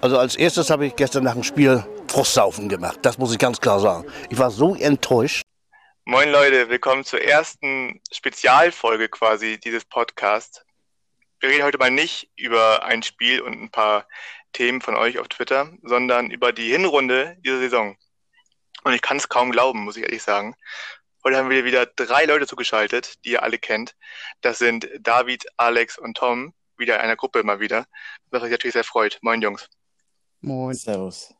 Also als erstes habe ich gestern nach dem Spiel Frostsaufen gemacht. Das muss ich ganz klar sagen. Ich war so enttäuscht. Moin Leute, willkommen zur ersten Spezialfolge quasi dieses Podcasts. Wir reden heute mal nicht über ein Spiel und ein paar Themen von euch auf Twitter, sondern über die Hinrunde dieser Saison. Und ich kann es kaum glauben, muss ich ehrlich sagen. Heute haben wir wieder drei Leute zugeschaltet, die ihr alle kennt. Das sind David, Alex und Tom, wieder in einer Gruppe mal wieder, was mich natürlich sehr freut. Moin Jungs. Moin. Servus.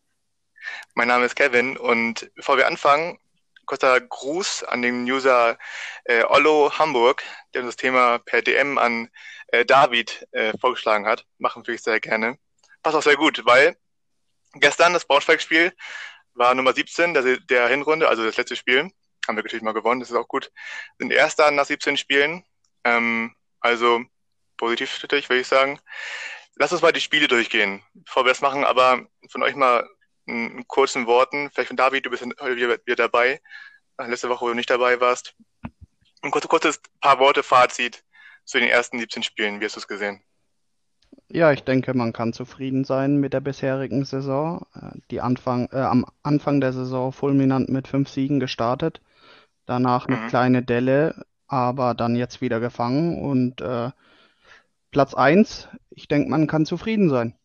Mein Name ist Kevin und bevor wir anfangen, kurzer Gruß an den User äh, Ollo Hamburg, der uns das Thema per DM an äh, David äh, vorgeschlagen hat. Machen wir sehr gerne. Passt auch sehr gut, weil gestern das Braunschweig-Spiel war Nummer 17 der, der Hinrunde, also das letzte Spiel. Haben wir natürlich mal gewonnen, das ist auch gut. Sind Erster nach 17 Spielen. Ähm, also positiv natürlich, würde ich sagen. Lass uns mal die Spiele durchgehen, bevor wir das machen, aber von euch mal in, kurzen Worten, vielleicht von David, du bist heute wieder, dabei, letzte Woche, wo du nicht dabei warst. Ein kurzes, kurzes paar Worte Fazit zu den ersten 17 Spielen. Wie hast du es gesehen? Ja, ich denke, man kann zufrieden sein mit der bisherigen Saison. Äh, die Anfang, äh, am Anfang der Saison fulminant mit fünf Siegen gestartet, danach eine mhm. kleine Delle, aber dann jetzt wieder gefangen und äh, Platz 1, ich denke, man kann zufrieden sein.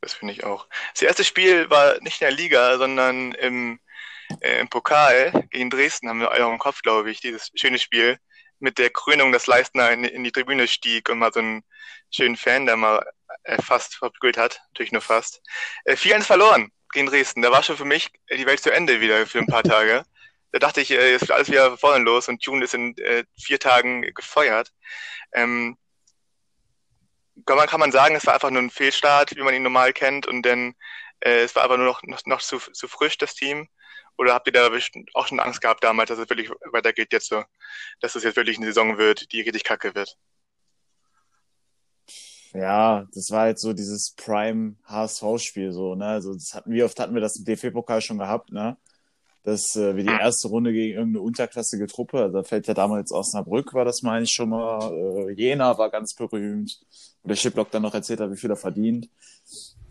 Das finde ich auch. Das erste Spiel war nicht in der Liga, sondern im, äh, im Pokal gegen Dresden haben wir alle im Kopf, glaube ich, dieses schöne Spiel mit der Krönung, dass Leistner in, in, die Tribüne stieg und mal so einen schönen Fan, der mal äh, fast verprügelt hat, natürlich nur fast. Äh, 4-1 verloren gegen Dresden. Da war schon für mich die Welt zu Ende wieder für ein paar Tage. Da dachte ich, äh, jetzt wird alles wieder vorne los und June ist in äh, vier Tagen gefeuert. Ähm, kann man, kann man sagen, es war einfach nur ein Fehlstart, wie man ihn normal kennt, und dann äh, es war einfach nur noch, noch, noch zu, zu frisch, das Team. Oder habt ihr da auch schon Angst gehabt damals, dass es wirklich weitergeht jetzt so, dass es jetzt wirklich eine Saison wird, die richtig kacke wird? Ja, das war halt so dieses Prime HSV-Spiel so, ne? Also das hatten, wie oft hatten wir das im DFB-Pokal schon gehabt, ne? Dass äh, wir die erste Runde gegen irgendeine unterklassige Truppe, also da fällt ja damals Osnabrück, war das meine ich schon mal, äh, Jena war ganz berühmt, wo der Shiplock dann noch erzählt hat, wie viel er verdient.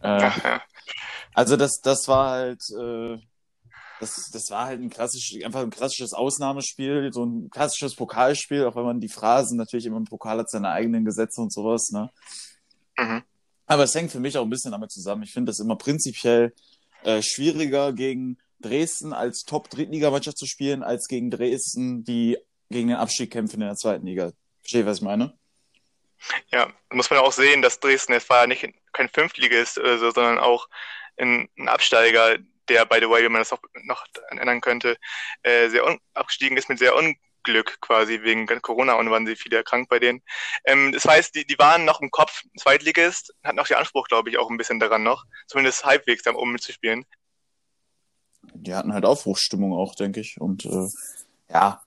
Äh, also das, das war halt, äh, das, das war halt ein klassisch, einfach ein klassisches Ausnahmespiel, so ein klassisches Pokalspiel, auch wenn man die Phrasen natürlich immer im Pokal hat seine eigenen Gesetze und sowas, ne? Mhm. Aber es hängt für mich auch ein bisschen damit zusammen. Ich finde das immer prinzipiell äh, schwieriger gegen Dresden als Top-Drittligamannschaft zu spielen, als gegen Dresden, die gegen den Abstieg kämpfen in der zweiten Liga. Verstehe, was ich meine? Ja, muss man auch sehen, dass Dresden, es war nicht kein Fünftligist so, sondern auch ein, Absteiger, der, by the way, wenn man das auch noch ändern könnte, äh, sehr abgestiegen ist mit sehr Unglück quasi wegen Corona und waren sie viele krank bei denen. Ähm, das heißt, die, die waren noch im Kopf Zweitligist, hatten auch den Anspruch, glaube ich, auch ein bisschen daran noch, zumindest halbwegs oben mitzuspielen die hatten halt Aufbruchsstimmung auch, denke ich. Und äh, ja,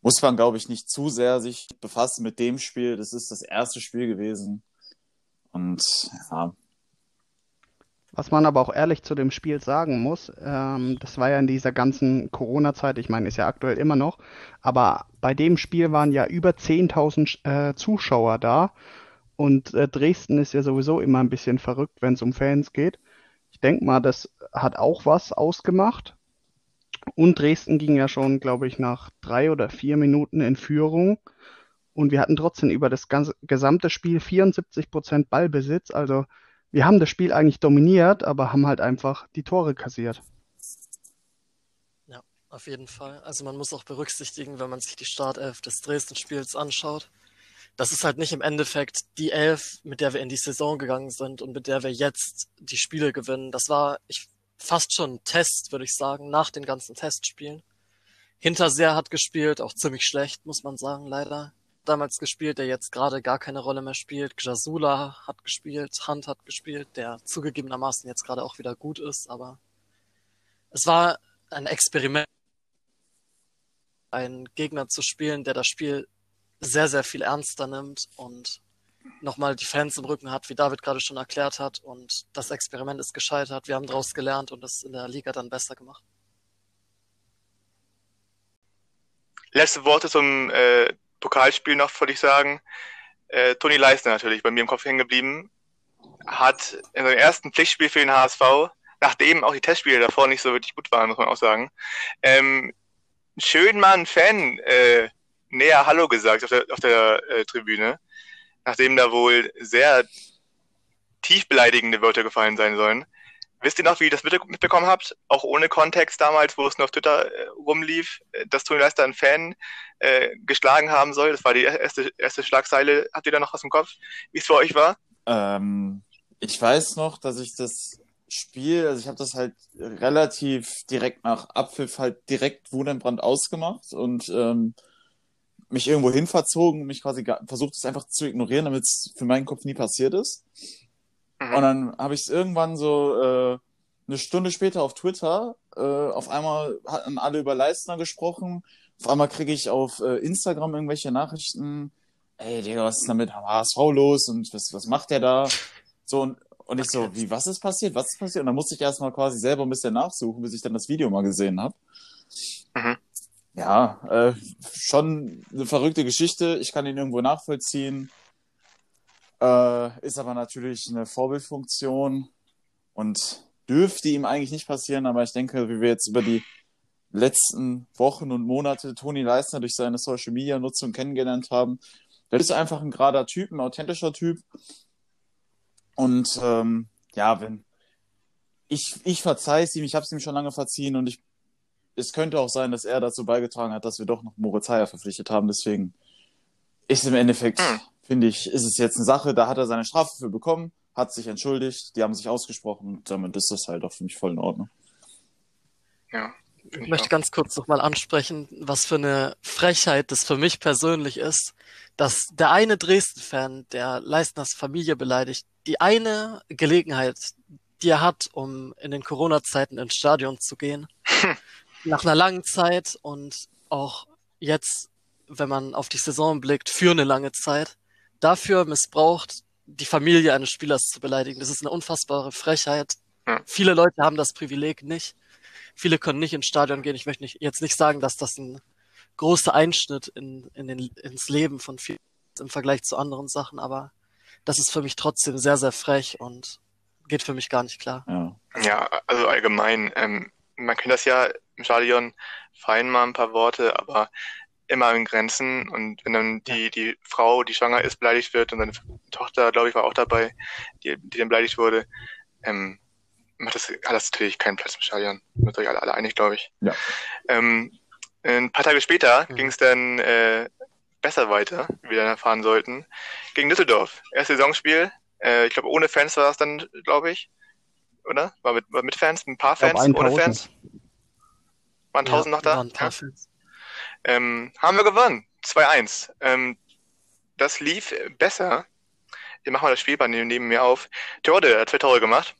muss man, glaube ich, nicht zu sehr sich befassen mit dem Spiel. Das ist das erste Spiel gewesen. Und ja. Was man aber auch ehrlich zu dem Spiel sagen muss, ähm, das war ja in dieser ganzen Corona-Zeit, ich meine, ist ja aktuell immer noch, aber bei dem Spiel waren ja über 10.000 äh, Zuschauer da und äh, Dresden ist ja sowieso immer ein bisschen verrückt, wenn es um Fans geht. Ich denke mal, das hat auch was ausgemacht. Und Dresden ging ja schon, glaube ich, nach drei oder vier Minuten in Führung. Und wir hatten trotzdem über das ganze, gesamte Spiel 74 Prozent Ballbesitz. Also wir haben das Spiel eigentlich dominiert, aber haben halt einfach die Tore kassiert. Ja, auf jeden Fall. Also man muss auch berücksichtigen, wenn man sich die Startelf des Dresden-Spiels anschaut, das ist halt nicht im Endeffekt die Elf, mit der wir in die Saison gegangen sind und mit der wir jetzt die Spiele gewinnen. Das war ich, fast schon ein Test, würde ich sagen, nach den ganzen Testspielen. Hinterseher hat gespielt, auch ziemlich schlecht, muss man sagen, leider. Damals gespielt, der jetzt gerade gar keine Rolle mehr spielt. Jasula hat gespielt, Hunt hat gespielt, der zugegebenermaßen jetzt gerade auch wieder gut ist, aber es war ein Experiment, einen Gegner zu spielen, der das Spiel sehr, sehr viel ernster nimmt und nochmal die Fans im Rücken hat, wie David gerade schon erklärt hat. Und das Experiment ist gescheitert. Wir haben daraus gelernt und es in der Liga dann besser gemacht. Letzte Worte zum äh, Pokalspiel noch, würde ich sagen. Äh, Toni Leisner natürlich, bei mir im Kopf hängen geblieben. hat in seinem ersten Pflichtspiel für den HSV, nachdem auch die Testspiele davor nicht so wirklich gut waren, muss man auch sagen, ähm, schön mal einen Fan äh, näher Hallo gesagt auf der, auf der äh, Tribüne, nachdem da wohl sehr tief beleidigende Wörter gefallen sein sollen. Wisst ihr noch, wie ihr das mitbekommen habt? Auch ohne Kontext damals, wo es nur auf Twitter äh, rumlief, äh, dass Toni Leister einen Fan äh, geschlagen haben soll. Das war die erste, erste Schlagzeile. Habt ihr da noch was im Kopf, wie es für euch war? Ähm, ich weiß noch, dass ich das Spiel, also ich habe das halt relativ direkt nach Abpfiff halt direkt Wundenbrand ausgemacht und ähm, mich irgendwo hin verzogen, mich quasi versucht, es einfach zu ignorieren, damit es für meinen Kopf nie passiert ist. Mhm. Und dann habe ich es irgendwann so äh, eine Stunde später auf Twitter, äh, auf einmal hatten alle über Leistner gesprochen, auf einmal kriege ich auf äh, Instagram irgendwelche Nachrichten, ey Digga, was ist denn mit HSV los und was, was macht der da? So, und, und ich so, wie, was ist passiert? Was ist passiert? Und dann musste ich erstmal quasi selber ein bisschen nachsuchen, bis ich dann das Video mal gesehen habe. Mhm. Ja, äh, schon eine verrückte Geschichte. Ich kann ihn irgendwo nachvollziehen. Äh, ist aber natürlich eine Vorbildfunktion und dürfte ihm eigentlich nicht passieren, aber ich denke, wie wir jetzt über die letzten Wochen und Monate Toni Leisner durch seine Social Media Nutzung kennengelernt haben, das ist einfach ein gerader Typ, ein authentischer Typ. Und ähm, ja, wenn ich, ich verzeih es ihm, ich habe es ihm schon lange verziehen und ich, es könnte auch sein, dass er dazu beigetragen hat, dass wir doch noch Moritz Heyer verpflichtet haben. Deswegen ist im Endeffekt hm finde ich, ist es jetzt eine Sache, da hat er seine Strafe für bekommen, hat sich entschuldigt, die haben sich ausgesprochen und damit ist das halt auch für mich voll in Ordnung. Ja. Ich möchte ganz kurz nochmal ansprechen, was für eine Frechheit das für mich persönlich ist, dass der eine Dresden-Fan, der Leistners Familie beleidigt, die eine Gelegenheit, die er hat, um in den Corona-Zeiten ins Stadion zu gehen, nach einer langen Zeit und auch jetzt, wenn man auf die Saison blickt, für eine lange Zeit, dafür missbraucht, die Familie eines Spielers zu beleidigen. Das ist eine unfassbare Frechheit. Ja. Viele Leute haben das Privileg nicht. Viele können nicht ins Stadion gehen. Ich möchte nicht, jetzt nicht sagen, dass das ein großer Einschnitt in, in den, ins Leben von vielen im Vergleich zu anderen Sachen, aber das ist für mich trotzdem sehr, sehr frech und geht für mich gar nicht klar. Ja, ja also allgemein, ähm, man kennt das ja im Stadion, fein mal ein paar Worte, aber immer in Grenzen und wenn dann die, die Frau, die schwanger ist, beleidigt wird und seine Tochter, glaube ich, war auch dabei, die, die dann beleidigt wurde, ähm, macht das alles natürlich keinen Platz im Stadion. Sind euch alle, alle einig, glaube ich. Ja. Ähm, ein paar Tage später mhm. ging es dann äh, besser weiter, wie wir dann erfahren sollten, gegen Düsseldorf. Erstes Saisonspiel, äh, ich glaube ohne Fans war es dann, glaube ich, oder? War mit, war mit Fans, mit ein paar Fans, ohne Fans? Waren tausend ja, noch da? Waren ein paar ja. Fans. Ähm, haben wir gewonnen. 2-1. Ähm, das lief besser. Ich mache mal das Spielband neben mir auf. Terodde hat zwei Tore gemacht.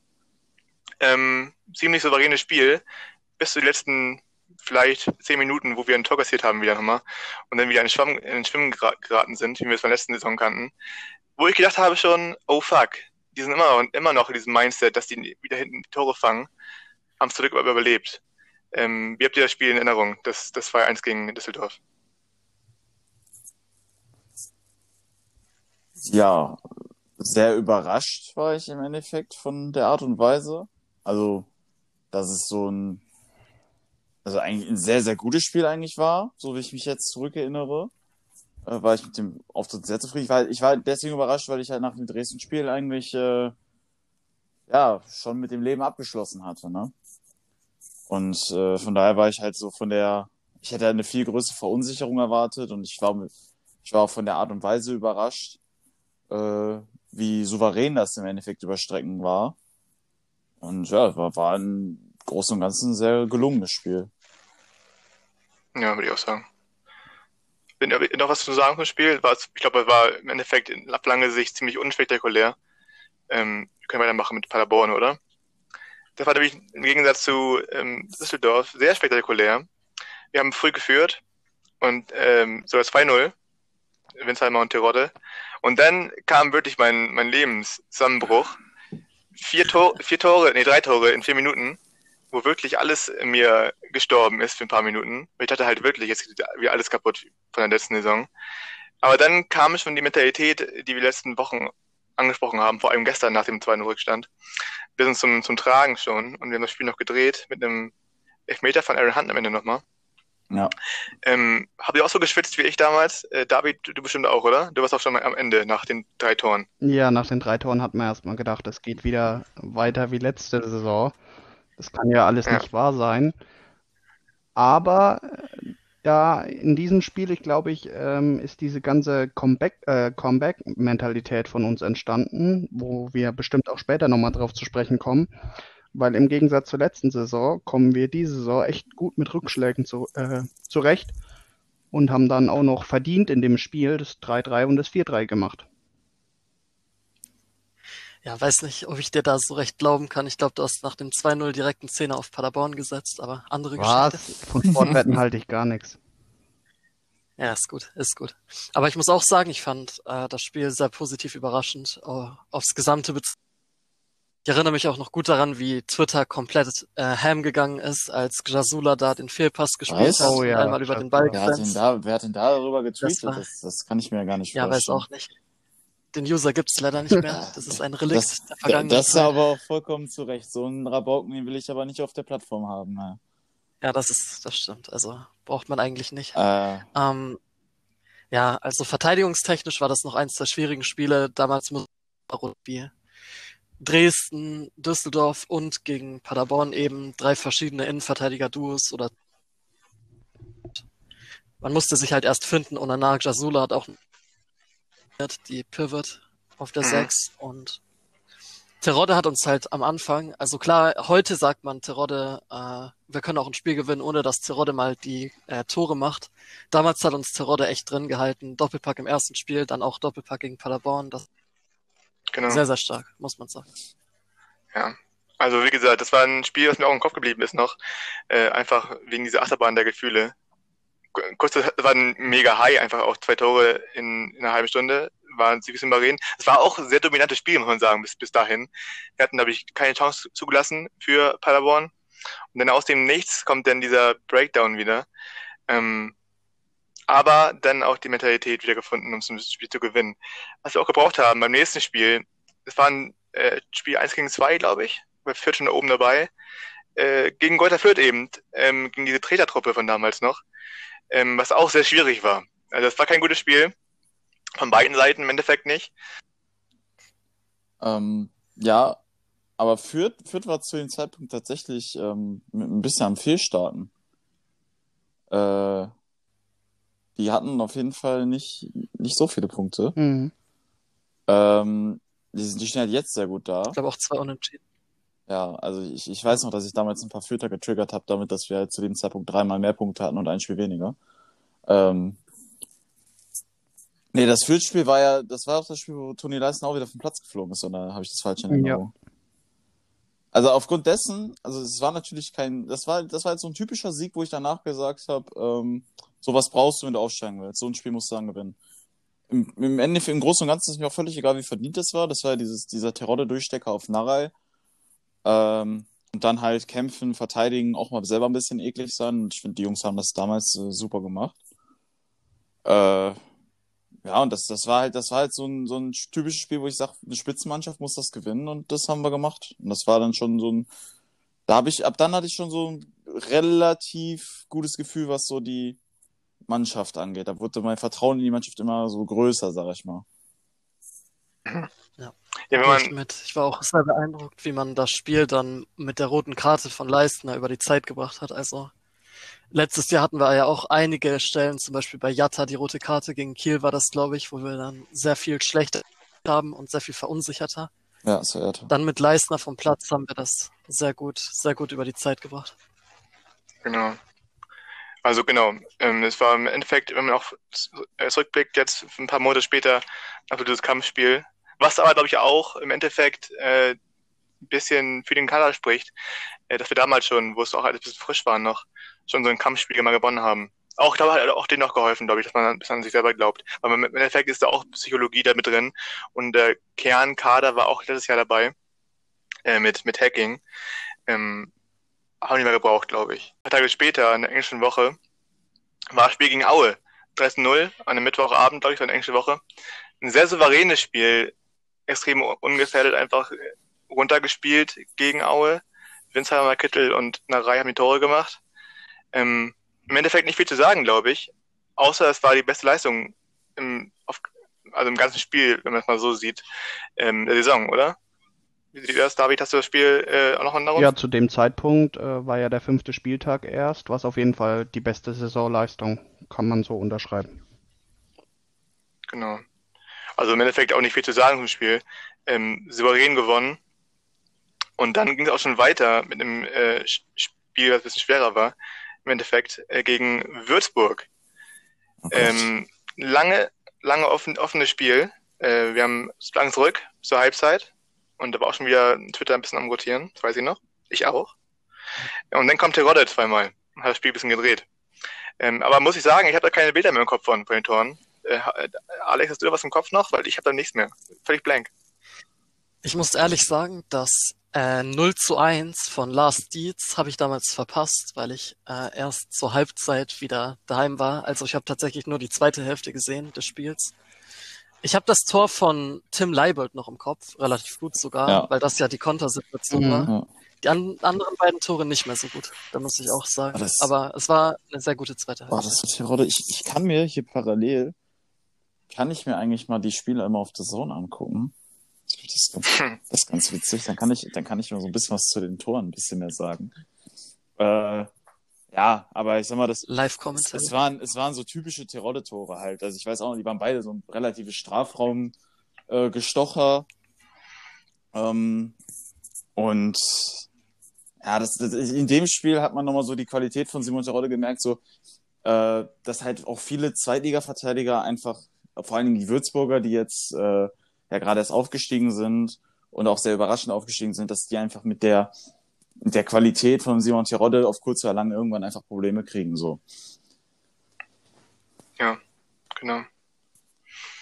Ähm, ziemlich souveränes Spiel. Bis zu den letzten vielleicht zehn Minuten, wo wir ein Tor kassiert haben wieder nochmal. Und dann wieder in, Schwamm, in den Schwimmen geraten sind, wie wir es von der letzten Saison kannten. Wo ich gedacht habe schon, oh fuck, die sind immer, immer noch in diesem Mindset, dass die wieder hinten die Tore fangen. Haben es zurück überlebt. Ähm, wie habt ihr das Spiel in Erinnerung, das, das 2-1 gegen Düsseldorf? Ja, sehr überrascht war ich im Endeffekt von der Art und Weise. Also, dass es so ein, also eigentlich ein sehr, sehr gutes Spiel eigentlich war, so wie ich mich jetzt zurückerinnere, äh, war ich mit dem Auftritt sehr zufrieden. War, ich war deswegen überrascht, weil ich halt nach dem Dresden-Spiel eigentlich, äh, ja, schon mit dem Leben abgeschlossen hatte, ne? Und äh, von daher war ich halt so von der, ich hätte eine viel größere Verunsicherung erwartet und ich war, ich war auch von der Art und Weise überrascht, äh, wie souverän das im Endeffekt über Strecken war. Und ja, war, war ein Großen und Ganzen sehr gelungenes Spiel. Ja, würde ich auch sagen. Wenn ihr noch was zu sagen zum Spiel, war ich glaube, war im Endeffekt in lange Sicht ziemlich unspektakulär. Ähm, wir können weitermachen mit Paderborn, oder? Das war nämlich im Gegensatz zu ähm, Düsseldorf sehr spektakulär. Wir haben früh geführt und ähm, so 2-0, Winsheimer und Terodde. Und dann kam wirklich mein, mein Lebenszusammenbruch. Vier, Tor, vier Tore, nee, drei Tore in vier Minuten, wo wirklich alles in mir gestorben ist für ein paar Minuten. Ich dachte halt wirklich, jetzt geht wieder alles kaputt von der letzten Saison. Aber dann kam schon die Mentalität, die wir letzten Wochen angesprochen haben, vor allem gestern nach dem zweiten Rückstand, bis uns zum, zum Tragen schon. Und wir haben das Spiel noch gedreht mit einem Elfmeter von Aaron Hunt am Ende nochmal. Ja. Ähm, habt ihr auch so geschwitzt wie ich damals? Äh, David, du, du bestimmt auch, oder? Du warst auch schon am Ende nach den drei Toren. Ja, nach den drei Toren hat man erstmal gedacht, es geht wieder weiter wie letzte Saison. Das kann ja alles Ja. nicht wahr sein. Aber äh, ja, in diesem Spiel, ich glaube, ich, ähm, ist diese ganze äh, Comeback-Mentalität von uns entstanden, wo wir bestimmt auch später nochmal drauf zu sprechen kommen. Weil im Gegensatz zur letzten Saison kommen wir diese Saison echt gut mit Rückschlägen zu, äh, zurecht und haben dann auch noch verdient in dem Spiel das 3-3 und das 4-3 gemacht. Ja, weiß nicht, ob ich dir da so recht glauben kann. Ich glaube, du hast nach dem 2-0 direkt einen Zehner auf Paderborn gesetzt, aber andere Geschichte. Was? Von Sportwetten halte ich gar nichts. Ja, ist gut, ist gut. Aber ich muss auch sagen, ich fand äh, das Spiel sehr positiv überraschend äh, aufs Gesamte bezogen. Ich erinnere mich auch noch gut daran, wie Twitter komplett äh, ham gegangen ist, als Jasula da den Fehlpass gespielt Was? hat Oh ja, einmal über den. Ball Wer hat da, wer hat denn da darüber getweetet? war- Das, das kann ich mir gar nicht Ja, weiß vorstellen. auch nicht. Den User gibt's leider nicht mehr. Das ist ein Relikt Das, der vergangenen das ist aber auch vollkommen zu Recht. So einen Rabauken, den will ich aber nicht auf der Plattform haben. Ne? Ja, das ist, das stimmt. Also braucht man eigentlich nicht. Äh, Ähm, ja, also verteidigungstechnisch war das noch eins der schwierigen Spiele. Damals muss wie Dresden, Düsseldorf und gegen Paderborn eben drei verschiedene Innenverteidiger-Duos oder man musste sich halt erst finden und danach Jasula hat auch die Pivot auf der Mhm. 6 und Terodde hat uns halt am Anfang, also klar, heute sagt man Terodde, äh, wir können auch ein Spiel gewinnen, ohne dass Terodde mal die äh, Tore macht. Damals hat uns Terodde echt drin gehalten. Doppelpack im ersten Spiel, dann auch Doppelpack gegen Paderborn. Das Genau. sehr, sehr stark, muss man sagen. Ja. Also wie gesagt, das war ein Spiel, was mir auch im Kopf geblieben ist noch. Äh, einfach wegen dieser Achterbahn der Gefühle. Ku- Kurz, das war ein mega High, einfach auch zwei Tore in, in einer halben Stunde. Waren sie souverän. Es war auch ein sehr dominantes Spiel, muss man sagen, bis, bis dahin. Wir hatten, glaube ich, keine Chance zugelassen für Paderborn. Und dann aus dem Nichts kommt dann dieser Breakdown wieder. Ähm, aber dann auch die Mentalität wieder gefunden, um das Spiel zu gewinnen. Was wir auch gebraucht haben beim nächsten Spiel, es war ein äh, Spiel 1 gegen 2, glaube ich, bei Fürth schon da oben dabei, äh, gegen Greuther Fürth eben, ähm, gegen diese Tretertruppe von damals noch, ähm, was auch sehr schwierig war. Also es war kein gutes Spiel, von beiden Seiten im Endeffekt nicht. ähm, ja, aber Fürth, Fürth war zu dem Zeitpunkt tatsächlich ähm, mit ein bisschen am Fehlstarten. Äh, die hatten auf jeden Fall nicht, nicht so viele Punkte. Mhm. Ähm, die, sind- die stehen halt jetzt sehr gut da. Ich glaube auch zwei Unentschieden. Ja, also ich, ich weiß noch, dass ich damals ein paar Fürther getriggert habe, damit, dass wir halt zu dem Zeitpunkt dreimal mehr Punkte hatten und ein Spiel weniger. Ähm, nee, das Fürth-Spiel war ja, das war auch das Spiel, wo Toni Leisner auch wieder vom Platz geflogen ist, oder habe ich das falsch in Ja. Erinnerung? Also aufgrund dessen, also es war natürlich kein, das war, das war jetzt so ein typischer Sieg, wo ich danach gesagt habe, ähm, sowas brauchst du, wenn du aufsteigen willst. So ein Spiel musst du dann gewinnen. Im, im Endeffekt, im Großen und Ganzen ist mir auch völlig egal, wie verdient das war. Das war ja dieses, dieser Terodde-Durchstecker auf Narei. Ähm, und dann halt kämpfen, verteidigen, auch mal selber ein bisschen eklig sein. Und ich finde, die Jungs haben das damals äh, super gemacht. Äh, ja, und das, das war halt, das war halt so ein, so ein typisches Spiel, wo ich sage, eine Spitzenmannschaft muss das gewinnen und das haben wir gemacht. Und das war dann schon so ein, da habe ich, ab dann hatte ich schon so ein relativ gutes Gefühl, was so die Mannschaft angeht. Da wurde mein Vertrauen in die Mannschaft immer so größer, sag ich mal. Ja, wenn Gehe ich man, mit. Ich war auch sehr beeindruckt, wie man das Spiel dann mit der roten Karte von Leistner über die Zeit gebracht hat. Also letztes Jahr hatten wir ja auch einige Stellen, zum Beispiel bei Jatta die rote Karte gegen Kiel war das, glaube ich, wo wir dann sehr viel schlechter haben und sehr viel verunsicherter. Ja, so verehrte. Dann mit Leistner vom Platz haben wir das sehr gut, sehr gut über die Zeit gebracht. genau. Also genau, ähm, es war im Endeffekt, wenn man auch äh, zurückblickt, jetzt ein paar Monate später, absolutes Kampfspiel. Was aber, glaube ich, auch im Endeffekt äh, ein bisschen für den Kader spricht, äh, dass wir damals schon, wo es auch alles ein bisschen frisch war noch, schon so ein Kampfspiel mal gewonnen haben. Auch, glaube hat auch denen noch geholfen, glaube ich, dass man bis an sich selber glaubt. Aber im Endeffekt ist da auch Psychologie da mit drin. Und der Kernkader war auch letztes Jahr dabei, äh, mit, mit Hacking. Ähm, haben die mehr gebraucht, glaube ich. Ein paar Tage später, in der englischen Woche, war das Spiel gegen Aue. 13-0 an einem Mittwochabend, glaube ich, war eine englische Woche. Ein sehr souveränes Spiel. Extrem ungefährdet einfach runtergespielt gegen Aue. Winsheimer, Kittel und Narei haben die Tore gemacht. Ähm, Im Endeffekt nicht viel zu sagen, glaube ich. Außer es war die beste Leistung im, auf, also im ganzen Spiel, wenn man es mal so sieht, ähm, der Saison, oder? Wie sieht das? David, hast du das Spiel äh, auch noch in? Ja, zu dem Zeitpunkt äh, war ja der fünfte Spieltag erst, was auf jeden Fall die beste Saisonleistung, kann man so unterschreiben. Genau. Also im Endeffekt auch nicht viel zu sagen zum Spiel. Ähm, souverän gewonnen. Und dann ging es auch schon weiter mit einem äh, Spiel, das ein bisschen schwerer war. Im Endeffekt äh, gegen Würzburg. Oh ähm, lange, lange offen, offenes Spiel. Äh, wir haben lang zurück zur Halbzeit. Und da war auch schon wieder Twitter ein bisschen am Rotieren. Das weiß ich noch. Ich auch. Und dann kommt Terodde zweimal und hat das Spiel ein bisschen gedreht. Ähm, aber muss ich sagen, ich habe da keine Bilder mehr im Kopf von, von den Toren. Äh, Alex, hast du da was im Kopf noch? Weil ich habe da nichts mehr. Völlig blank. Ich muss ehrlich sagen, dass äh, 0 zu 1 von Lars Dietz habe ich damals verpasst, weil ich äh, erst zur Halbzeit wieder daheim war. Also ich habe tatsächlich nur die zweite Hälfte gesehen des Spiels. Ich habe das Tor von Tim Leibold noch im Kopf, relativ gut sogar, Ja. weil das ja die Kontersituation Mhm. war. Ja. Die an anderen beiden Tore nicht mehr so gut, da muss ich auch sagen. Aber das- Aber es war eine sehr gute zweite Boah, Hälfte. das wird Terodde. Ich, ich kann mir hier parallel, kann ich mir eigentlich mal die Spiele immer auf der Zone angucken. Das ist ganz, Hm. das ist ganz witzig. Dann kann ich, dann kann ich mal so ein bisschen was zu den Toren ein bisschen mehr sagen. Äh, ja, aber ich sag mal, das, es, Live-Commentary. es waren, es waren so typische Terodde-Tore halt. Also ich weiß auch noch, die waren beide so ein relatives Strafraum, äh, Gestocher. Ähm, und ja, das, das, in dem Spiel hat man nochmal so die Qualität von Simon Terodde gemerkt, so, äh, dass halt auch viele Zweitliga-Verteidiger einfach, vor allen Dingen die Würzburger, die jetzt äh, ja gerade erst aufgestiegen sind und auch sehr überraschend aufgestiegen sind, dass die einfach mit der mit der Qualität von Simon Terodde auf kurz oder lang irgendwann einfach Probleme kriegen. So. Genau.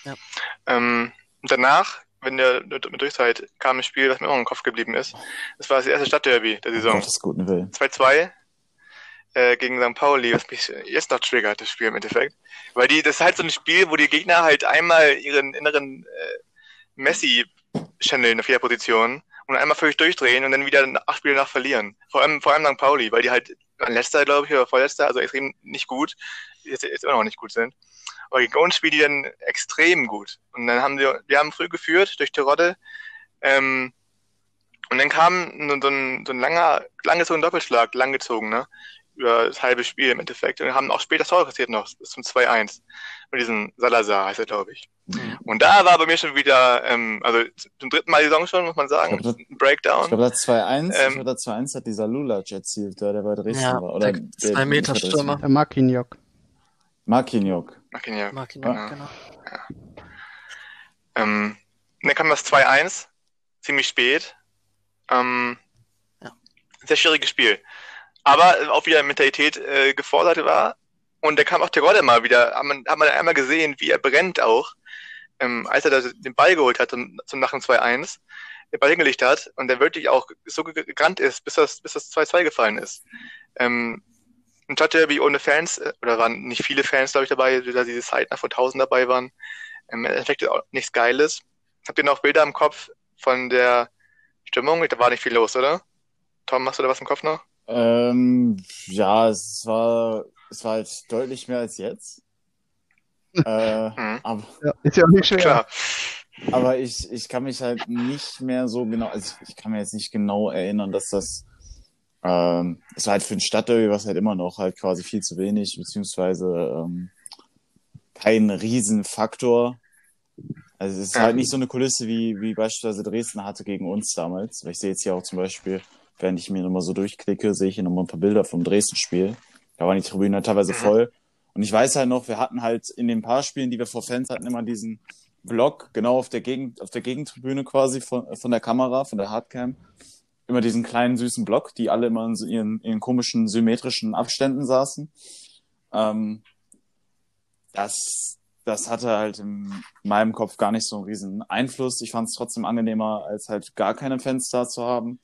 Ja. Ähm, und danach, wenn der mit durch seid, kam ein Spiel, was mir immer im Kopf geblieben ist. Das war das erste Stadtderby der Saison. Gottes guten Willen. 2-2 äh, gegen St. Pauli, was mich jetzt noch triggert, das Spiel im Endeffekt. Weil die, das ist halt so ein Spiel, wo die Gegner halt einmal ihren inneren äh, Messi channeln auf jeder Position und einmal völlig durchdrehen und dann wieder acht Spiele nach verlieren. Vor allem, vor allem St. Pauli, weil die halt an letzter, glaube ich, oder vorletzter, also extrem nicht gut, jetzt, jetzt immer noch nicht gut sind. Aber gegen uns spielen die dann extrem gut. Und dann haben wir, wir haben früh geführt durch Terodde, ähm, und dann kam so ein, so ein langer, langgezogener Doppelschlag, langgezogen, ne? Über das halbe Spiel im Endeffekt. Und haben auch später das Tor kassiert noch, bis zum 2-1. Mit diesem Salazar heißt er, glaube ich. Mhm. Und da war bei mir schon wieder, ähm, also zum dritten Mal die Saison schon, muss man sagen, Ich glaub, ein Breakdown. Ich glaube, da 2-1, ich Ähm, glaube, da 2-1 hat dieser Lulac erzielt, der, der bei Dresden Ja, war. Oder der. Der Marquinhos. Marquinhos. Ach, ja. Mag ihn Ja. auch, genau. Ähm, und dann kam das 2-1, ziemlich spät. Ähm, Ja. Sehr schwieriges Spiel. Aber äh, auch wieder Mentalität äh, gefordert war. Und da kam auch Terodde mal wieder, hat man, hat man einmal gesehen, wie er brennt auch, ähm, als er da den Ball geholt hat zum, zum nach dem 2-1, den Ball hingelegt hat und der wirklich auch so ge- gerannt ist, bis das, bis das 2-2 gefallen ist. Ähm, ein Stadtderby ohne Fans, äh, oder waren nicht viele Fans, glaube ich, dabei, da diese Zeit nach vor 1000 dabei waren. Im Endeffekt auch nichts Geiles. Habt ihr noch Bilder im Kopf von der Stimmung? Da war nicht viel los, oder? Tom, hast du da was im Kopf noch? Ähm, ja, es war, es war halt deutlich mehr als jetzt. äh, Mhm. aber, Ja, ist ja auch nicht schwer. Klar. aber ich, ich kann mich halt nicht mehr so genau, also ich kann mir jetzt nicht genau erinnern, dass das, ähm, es war halt für ein Stadtderby, was halt immer noch halt quasi viel zu wenig, beziehungsweise ähm, kein Riesenfaktor. Also es ist Ja. halt nicht so eine Kulisse, wie, wie beispielsweise Dresden hatte gegen uns damals. Weil ich sehe jetzt hier auch zum Beispiel, während ich mir nochmal so durchklicke, sehe ich hier nochmal ein paar Bilder vom Dresden-Spiel. Da waren die Tribünen halt teilweise Mhm. voll. Und ich weiß halt noch, wir hatten halt in den paar Spielen, die wir vor Fans hatten, immer diesen Block, genau auf der Gegend, auf der Gegentribüne quasi von, von der Kamera, von der Hardcam. Immer diesen kleinen süßen Block, die alle immer in so ihren, ihren komischen symmetrischen Abständen saßen. Ähm, das, das hatte halt in meinem Kopf gar nicht so einen riesen Einfluss. Ich fand es trotzdem angenehmer, als halt gar keine Fans da zu haben.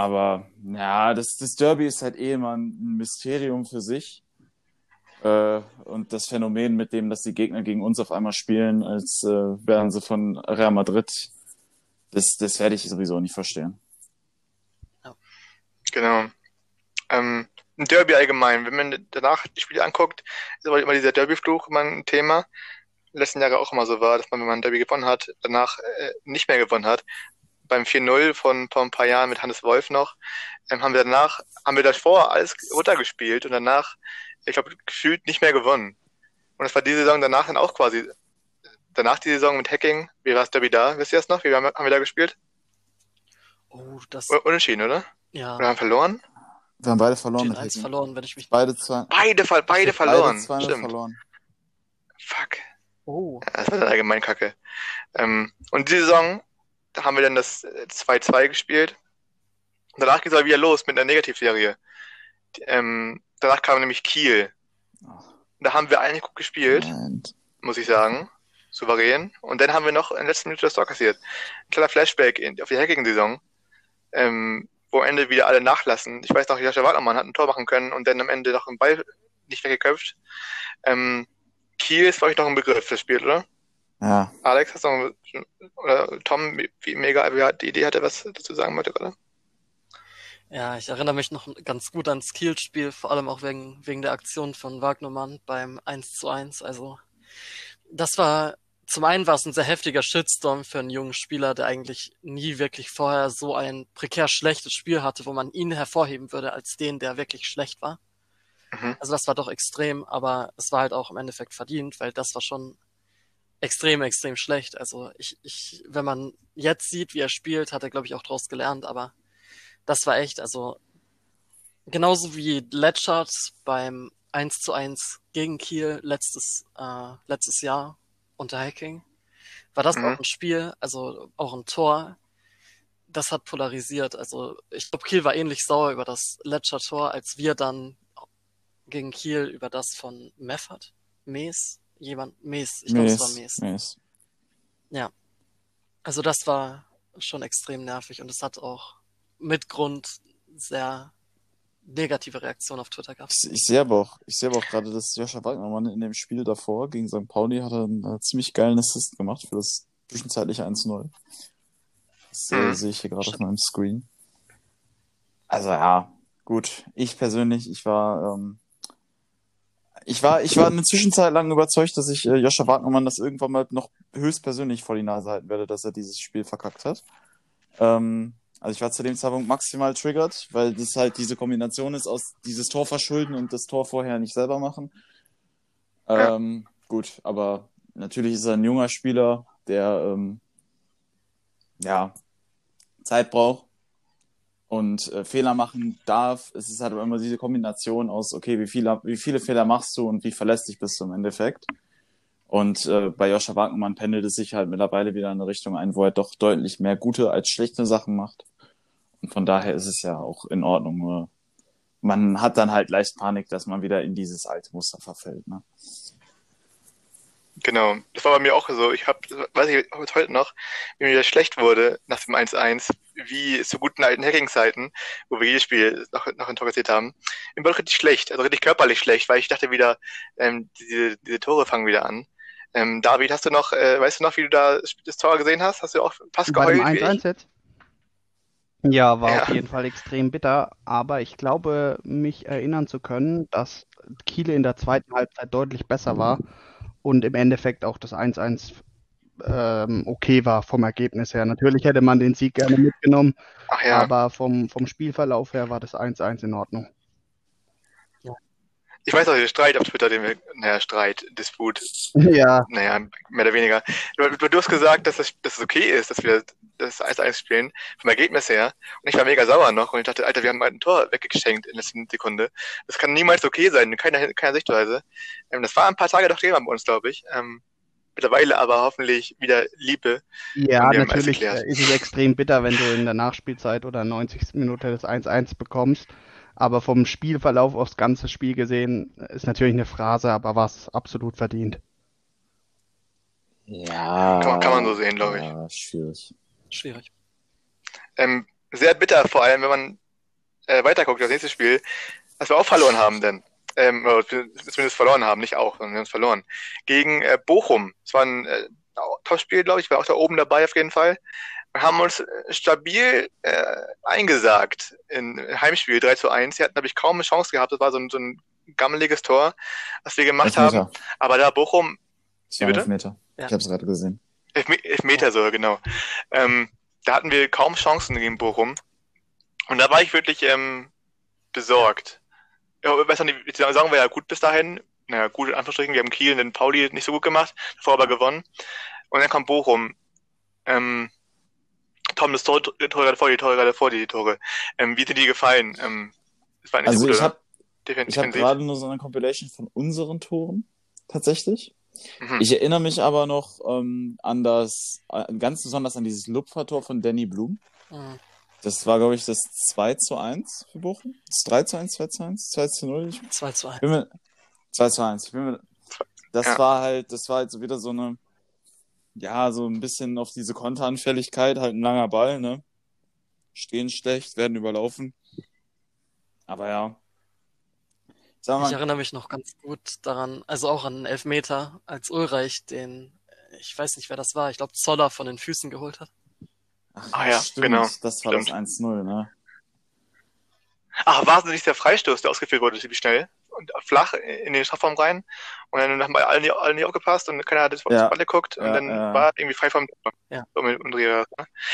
Aber ja, das, das Derby ist halt eh immer ein Mysterium für sich. Äh, und das Phänomen mit dem, dass die Gegner gegen uns auf einmal spielen, als äh, wären sie von Real Madrid, das, das werde ich sowieso nicht verstehen. Genau. Ähm, ein Derby allgemein, wenn man danach die Spiele anguckt, ist aber immer dieser Derby-Fluch immer ein Thema. Letzten Jahre auch immer so war, dass man, wenn man ein Derby gewonnen hat, danach äh, nicht mehr gewonnen hat. Beim 4-0 von vor ein paar Jahren mit Hannes Wolf noch, ähm, haben wir danach, haben wir davor alles runtergespielt und danach, ich glaube, gefühlt nicht mehr gewonnen. Und das war die Saison danach dann auch quasi, danach die Saison mit Hacking, wie war das Derby da? Wisst ihr das noch? Wie haben wir, haben wir da gespielt? Oh, das, Unentschieden, oder? ja, Oder haben verloren? Wir haben beide verloren. mit 4-1 Hacken. verloren, wenn ich mich. Beide zwei. Beide, ver- beide verloren. Beide 2-0 Stimmt. verloren. Fuck. Oh, Ja, Das war dann allgemein kacke. Ähm, und die Saison, da haben wir dann das äh, 2-2 gespielt. Und danach ging es aber wieder los mit einer Negativserie. Ähm, danach kam nämlich Kiel. Da haben wir eigentlich gut gespielt, Nein. muss ich sagen. Souverän. Und dann haben wir noch in der letzten Minute das Tor kassiert. Ein kleiner Flashback in, auf die Hacking-Saison. Ähm, wo am Ende wieder alle nachlassen. Ich weiß noch, Jascha Wagnermann hat ein Tor machen können und dann am Ende noch einen Ball nicht weggeköpft. Ähm, Kiel ist, glaube ich, noch ein Begriff, das Spiel, oder? Ja. Alex, hast du noch, oder Tom, wie, mega wie hat die Idee hatte, was dazu sagen wollte gerade? ja, ich erinnere mich noch ganz gut ans Kiel-Spiel, vor allem auch wegen, wegen der Aktion von Wagnermann beim 1 zu 1. Also, das war, zum einen war es ein sehr heftiger Shitstorm für einen jungen Spieler, der eigentlich nie wirklich vorher so ein prekär schlechtes Spiel hatte, wo man ihn hervorheben würde als den, der wirklich schlecht war. Mhm. Also das war doch extrem, aber es war halt auch im Endeffekt verdient, weil das war schon extrem, extrem schlecht. Also ich, ich, wenn man jetzt sieht, wie er spielt, hat er, glaube ich, auch draus gelernt, aber das war echt, also genauso wie Letschert beim 1 zu 1 gegen Kiel letztes, äh, letztes Jahr unter Hacking, war das Mhm. auch ein Spiel, also auch ein Tor, das hat polarisiert. Also ich glaube, Kiel war ähnlich sauer über das Letschert Tor, als wir dann gegen Kiel über das von Meffert, Mees, jemand, Mees, ich glaube, es war Mees. Mies. Also das war schon extrem nervig und es hat auch mit Grund sehr negative Reaktionen auf Twitter gehabt. Ich, ich sehe aber auch, ich sehe aber auch gerade, dass Joscha Wagnermann in dem Spiel davor gegen St. Pauli hat er einen äh, ziemlich geilen Assist gemacht für das zwischenzeitliche 1-0. Das äh, Mhm. sehe ich hier gerade auf meinem Screen. Also ja, gut. Ich persönlich, ich war, ähm, ich war, ich war eine Zwischenzeit lang überzeugt, dass ich äh, Joscha Wagnermann das irgendwann mal noch höchstpersönlich vor die Nase halten werde, dass er dieses Spiel verkackt hat. Ähm, also ich war zu dem Zeitpunkt maximal triggert, weil das halt diese Kombination ist aus dieses Tor verschulden und das Tor vorher nicht selber machen. Ja. Ähm, gut, aber natürlich ist er ein junger Spieler, der ähm, ja Zeit braucht und äh, Fehler machen darf. Es ist halt immer diese Kombination aus, okay, wie viele, wie viele Fehler machst du und wie verlässlich bist du im Endeffekt. Und äh, bei Joscha Wagnermann pendelt es sich halt mittlerweile wieder in eine Richtung ein, wo er doch deutlich mehr gute als schlechte Sachen macht. Und von daher ist es ja auch in Ordnung. Nur man hat dann halt leicht Panik, dass man wieder in dieses alte Muster verfällt. Ne? Genau, das war bei mir auch so. Ich habe, weiß ich heute noch, wie mir das schlecht wurde nach dem 1-1, wie zu guten alten Hacking-Zeiten, wo wir jedes Spiel noch, noch ein Tor kassiert haben. Mir war richtig schlecht, also richtig körperlich schlecht, weil ich dachte wieder, ähm, diese, diese Tore fangen wieder an. Ähm, David, hast du noch, äh, weißt du noch, wie du da das Tor gesehen hast? Hast du auch Bei dem geheult wie 1-1 ich? jetzt? Ja, war Ja. auf jeden Fall extrem bitter, aber ich glaube, mich erinnern zu können, dass Kiel in der zweiten Halbzeit deutlich besser war und im Endeffekt auch das 1-1 ähm, okay war vom Ergebnis her. Natürlich hätte man den Sieg gerne mitgenommen, Ach ja, aber vom, vom Spielverlauf her war das 1-1 in Ordnung. ich weiß auch, der Streit auf Twitter, den wir, naja, Streit, Disput, Ja, naja, mehr oder weniger. Du, du hast gesagt, dass es, dass es okay ist, dass wir das 1-1 spielen, vom Ergebnis her. Und ich war mega sauer noch und ich dachte, Alter, wir haben ein Tor weggeschenkt in der letzten Sekunde. Das kann niemals okay sein, in keiner, in keiner Sichtweise. Ähm, das war ein paar Tage doch Thema bei uns, glaube ich. Ähm, mittlerweile aber hoffentlich wieder Liebe. ja, natürlich äh, ist es extrem bitter, wenn du in der Nachspielzeit oder 90. Minute das 1-1 bekommst. Aber vom Spielverlauf aufs ganze Spiel gesehen ist natürlich eine Phrase, aber war es absolut verdient. Ja. Kann man- kann man so sehen, glaub ich. Ja, schwierig. Schwierig. Ähm, sehr bitter, vor allem, wenn man äh, weiterguckt, das nächste Spiel, was wir auch verloren haben, denn ähm, oder zumindest verloren haben, nicht auch, sondern wir haben es verloren, gegen äh, Bochum. Es war ein äh, Top-Spiel, glaube ich, war auch da oben dabei auf jeden Fall. Wir haben uns äh, stabil äh, eingesagt in Heimspiel 3 zu 1. Sie hatten, glaube ich, kaum eine Chance gehabt. Das war so ein, so ein gammeliges Tor, was wir gemacht haben. Aber da Bochum. Bitte? Meter. Ja. Ich habe es gerade gesehen. Elf, Meter so, genau. Ähm, da hatten wir kaum Chancen gegen Bochum. Und da war ich wirklich ähm, besorgt. Ja, weiß nicht, die sagen wir ja gut bis dahin. Naja, gut in Anführungsstrichen. Wir haben Kiel und den Pauli nicht so gut gemacht, davor aber gewonnen. Und dann kommt Bochum. Ähm, Tom, das Tor, Tor gerade vor, die Tore gerade vor, die Tore. Ähm, wie sind die gefallen? Ähm, das war nicht also so gut, ich habe ich habe gerade nur so eine Compilation von unseren Toren, tatsächlich. Mhm. Ich erinnere mich aber noch ähm, an das, äh, ganz besonders an dieses Lupfertor von Danny Blum. Mhm. Das war, glaube ich, das 2 zu 1 für Bochum. Das 3 zu 1, 2 zu 1, 2 zu 0. 2 zu 1. Mir, 2 zu 1. Mir, das ja. war halt, das war halt so wieder so eine, ja, so ein bisschen auf diese Konteranfälligkeit, halt ein langer Ball, ne? Stehen schlecht, werden überlaufen. Aber ja, ich erinnere mich noch ganz gut daran, also auch an Elfmeter, als Ulreich den, ich weiß nicht, wer das war, ich glaube Zoller von den Füßen geholt hat. Ach, Ach ja, stimmt. genau. Das war stimmt. das 1-0, ne? Ach, war es nicht der Freistoß, der ausgeführt wurde, ziemlich schnell? Und flach in den Strafraum rein. Und dann haben alle nicht, alle nicht aufgepasst und keiner hat das ja. Ball geguckt. Und ja, dann ja. war irgendwie frei vom Ja,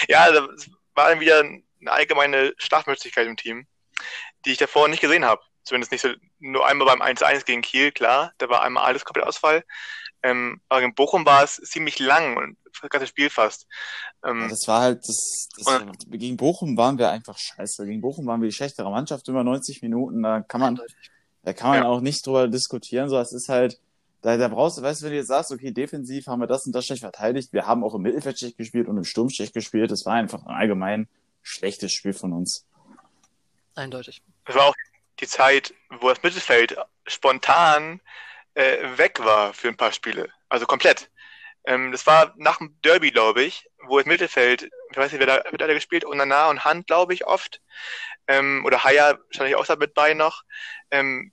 ja das war dann wieder eine allgemeine Schlafmützigkeit im Team, die ich davor nicht gesehen habe zumindest nicht so, nur einmal beim 1-1 gegen Kiel, klar, da war einmal alles komplett Ausfall. Ähm, aber in Bochum war es ziemlich lang und das ganze Spiel fast. Ähm, ja, das war halt, das, das und, gegen Bochum waren wir einfach scheiße. Gegen Bochum waren wir die schlechtere Mannschaft über 90 Minuten. Da kann man, da kann man ja. auch nicht drüber diskutieren. So, es ist halt, da, da brauchst du, weißt du, wenn du jetzt sagst, okay, defensiv haben wir das und das schlecht verteidigt. Wir haben auch im Mittelfeld schlecht gespielt und im Sturm schlecht gespielt. Das war einfach ein allgemein schlechtes Spiel von uns. Eindeutig. Es war auch die Zeit, wo das Mittelfeld spontan äh, weg war für ein paar Spiele. Also komplett. Ähm, das war nach dem Derby, glaube ich, wo das Mittelfeld, ich weiß nicht, wer da, wer da gespielt, Onana und Hand, glaube ich, oft. Ähm, oder Haya wahrscheinlich auch damit bei noch. Ähm,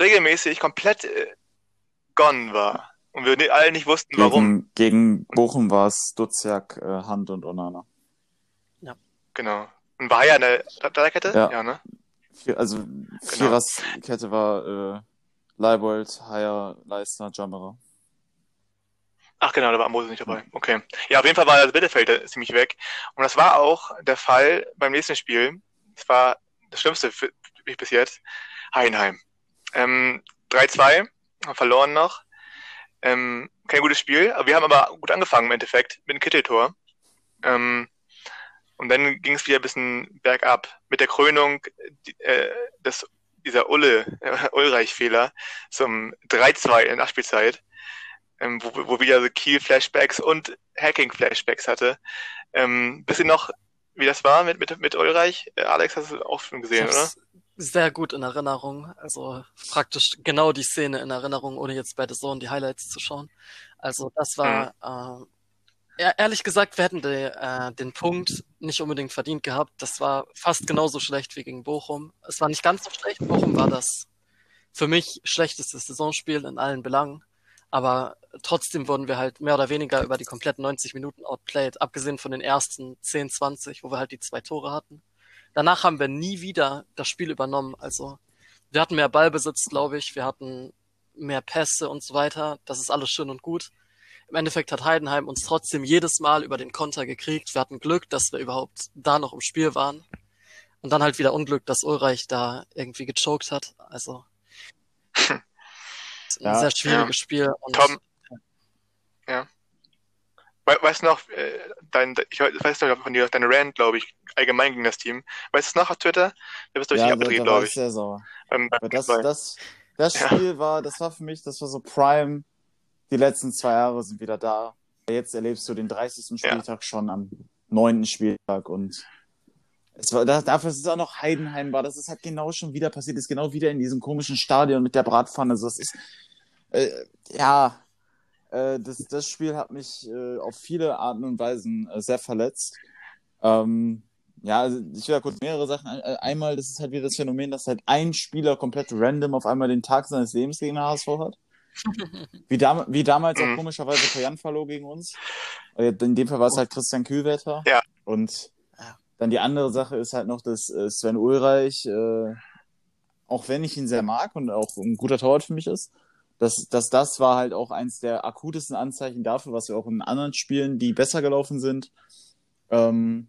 regelmäßig komplett äh, gone war. Und wir alle nicht wussten, gegen, warum. Gegen Bochum war es Duziak, äh, Hand und Onana. Ja. Genau. Und war Haya eine Dreierkette? Ja. ja, ne? Also genau. Viererskette war äh, Leibold, Haier, Leistner, Jammerer. Ach genau, da war Mose nicht dabei. Okay. Ja, auf jeden Fall war das Mittelfeld ziemlich weg. Und das war auch der Fall beim nächsten Spiel. Das war das Schlimmste für mich bis jetzt. Heidenheim. Ähm, 3-2, verloren noch. Ähm, kein gutes Spiel, aber wir haben aber gut angefangen im Endeffekt mit dem Kitteltor. Ähm, und dann ging es wieder ein bisschen bergab. Mit der Krönung äh, des, dieser Ulle, äh, Ulreich-Fehler zum 3-2 in der Nachspielzeit, ähm, wo, wo wieder so Kiel-Flashbacks und Hacking-Flashbacks hatte. Ähm, bisschen noch, wie das war mit, mit, mit Ulreich? Äh, Alex, hast du auch schon gesehen, oder? Sehr gut in Erinnerung. Also praktisch genau die Szene in Erinnerung, ohne jetzt bei The Zone die Highlights zu schauen. Also das war mhm. äh, ehrlich gesagt, wir hätten die, äh, den Punkt nicht unbedingt verdient gehabt. Das war fast genauso schlecht wie gegen Bochum. Es war nicht ganz so schlecht. Bochum war das für mich schlechteste Saisonspiel in allen Belangen. Aber trotzdem wurden wir halt mehr oder weniger über die kompletten 90 Minuten outplayed, abgesehen von den ersten 10, 20, wo wir halt die zwei Tore hatten. Danach haben wir nie wieder das Spiel übernommen. Also wir hatten mehr Ballbesitz, glaube ich. Wir hatten mehr Pässe und so weiter. Das ist alles schön und gut. Im Endeffekt hat Heidenheim uns trotzdem jedes Mal über den Konter gekriegt. Wir hatten Glück, dass wir überhaupt da noch im Spiel waren. Und dann halt wieder Unglück, dass Ulreich da irgendwie gechoked hat. Also ein ja, sehr schwieriges ja. Spiel. Und, Tom, ja. Weißt du noch, äh, dein, ich weiß noch von dir, deine Rand, glaube ich, allgemein gegen das Team. Weißt du noch auf Twitter? Da bist du ja, abgedreht, glaube ich. sehr sauer. Ähm, das, das, das Spiel ja. war, das war für mich, das war so Prime die letzten zwei Jahre sind wieder da. Jetzt erlebst du den 30. Spieltag ja. schon am neunten Spieltag und es war, dafür ist es auch noch Heidenheim war. Das ist halt genau schon wieder passiert, ist genau wieder in diesem komischen Stadion mit der Bratpfanne. Also das ist, äh, ja, äh, das, das Spiel hat mich äh, auf viele Arten und Weisen äh, sehr verletzt. Ähm, Ja, also ich will ja kurz mehrere Sachen. Äh, Einmal, das ist halt wieder das Phänomen, dass halt ein Spieler komplett random auf einmal den Tag seines Lebens gegen den HSV hat. Wie, dam wie damals auch Mhm. komischerweise Koyan verlor gegen uns. Äh, In dem Fall war es halt Christian Kühlwetter. Ja. Und dann die andere Sache ist halt noch, dass äh, Sven Ulreich, äh, auch wenn ich ihn sehr mag und auch ein guter Torwart für mich ist, dass, dass das war halt auch eins der akutesten Anzeichen dafür, was wir auch in anderen Spielen, die besser gelaufen sind, ähm,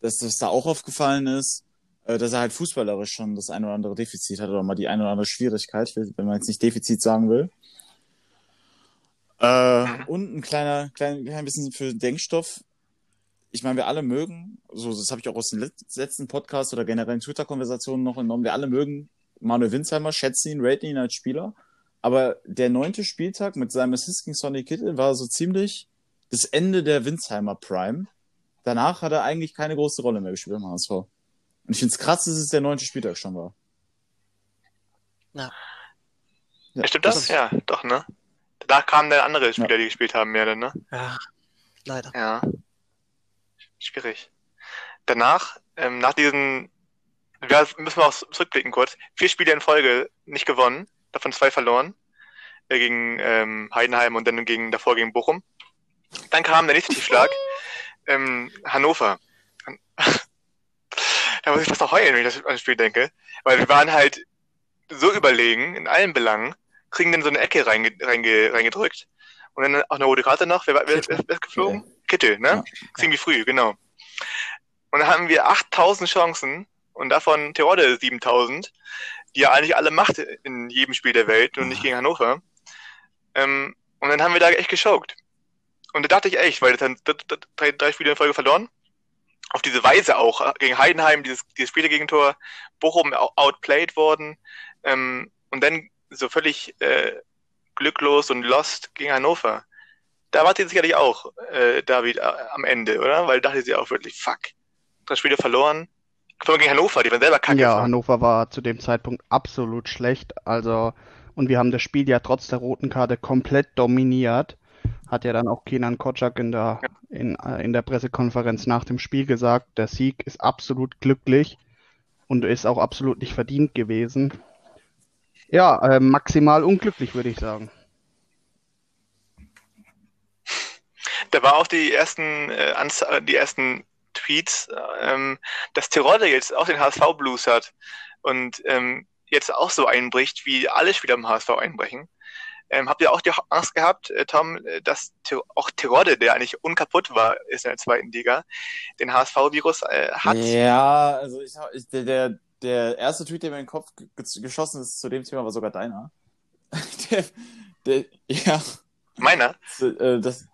dass das da auch aufgefallen ist, dass er halt fußballerisch schon das eine oder andere Defizit hat oder mal die eine oder andere Schwierigkeit, wenn man jetzt nicht Defizit sagen will. Äh, und ein kleiner, klein, klein bisschen für Denkstoff. Ich meine, wir alle mögen, so das habe ich auch aus den let- letzten Podcasts oder generellen Twitter-Konversationen noch entnommen, wir alle mögen Manuel Winsheimer, schätzen ihn, raten ihn als Spieler. Aber der neunte Spieltag mit seinem Assist gegen Sonny Kittel war so ziemlich das Ende der Winsheimer Prime. Danach hat er eigentlich keine große Rolle mehr gespielt im HSV. Und ich finde es krass, dass es der neunte Spieltag schon war. Ja. Ja, Stimmt das? Ja, doch, ne? Danach kamen dann andere Spieler, die gespielt haben, mehr dann, ne? Ja, leider. Ja. Schwierig. Danach, ähm, nach diesen, wir müssen wir auch zurückblicken kurz, vier Spiele in Folge nicht gewonnen, davon zwei verloren, äh, gegen ähm, Heidenheim und dann gegen, davor gegen Bochum. Dann kam der nächste Tiefschlag, ähm, Hannover. da muss ich fast noch heulen, wenn ich das an das Spiel denke, weil wir waren halt so überlegen in allen Belangen, kriegen dann so eine Ecke reinge, reinge, reingedrückt und dann auch eine rote Karte noch. Wer, wer, wer, ist geflogen? Kittel, ne? Ja. Ziemlich früh, genau. Und dann haben wir 8000 Chancen und davon Terodde 7000, die ja eigentlich alle macht in jedem Spiel der Welt und nicht gegen Hannover. Ähm, und dann haben wir da echt geschockt. Und da dachte ich echt, weil das das, drei, drei Spiele in Folge verloren. Auf diese Weise auch. äh, Gegen Heidenheim, dieses, dieses späte Gegentor, Bochum out- outplayed worden. Ähm, und dann so völlig äh, glücklos und lost gegen Hannover. Da war sie sicherlich auch, äh, David, äh, am Ende, oder? Weil dachte sie auch wirklich, fuck, drei Spiele verloren. Vor allem gegen Hannover, die waren selber kacke. Ja. Hannover war zu dem Zeitpunkt absolut schlecht. Also, und wir haben das Spiel ja trotz der roten Karte komplett dominiert. Hat ja dann auch Kenan Kocak in der, in, äh, in der Pressekonferenz nach dem Spiel gesagt, der Sieg ist absolut glücklich und ist auch absolut nicht verdient gewesen. Ja, äh, maximal unglücklich, würde ich sagen. Da war auch die ersten, äh, äh, die ersten Tweets, ähm, dass Terodde jetzt auch den HSV Blues hat und ähm, jetzt auch so einbricht, wie alle Spieler im HSV einbrechen. Ähm, habt ihr auch die Angst gehabt, äh, Tom, äh, dass Te auch Terodde, der eigentlich unkaputt war, ist in der zweiten Liga, den HSV-Virus äh, hat? Ja, also ich, hab- ich, der, der, erste Tweet, der mir in den Kopf ge- geschossen ist zu dem Thema, war sogar deiner. der, der, ja, Meiner? äh, das,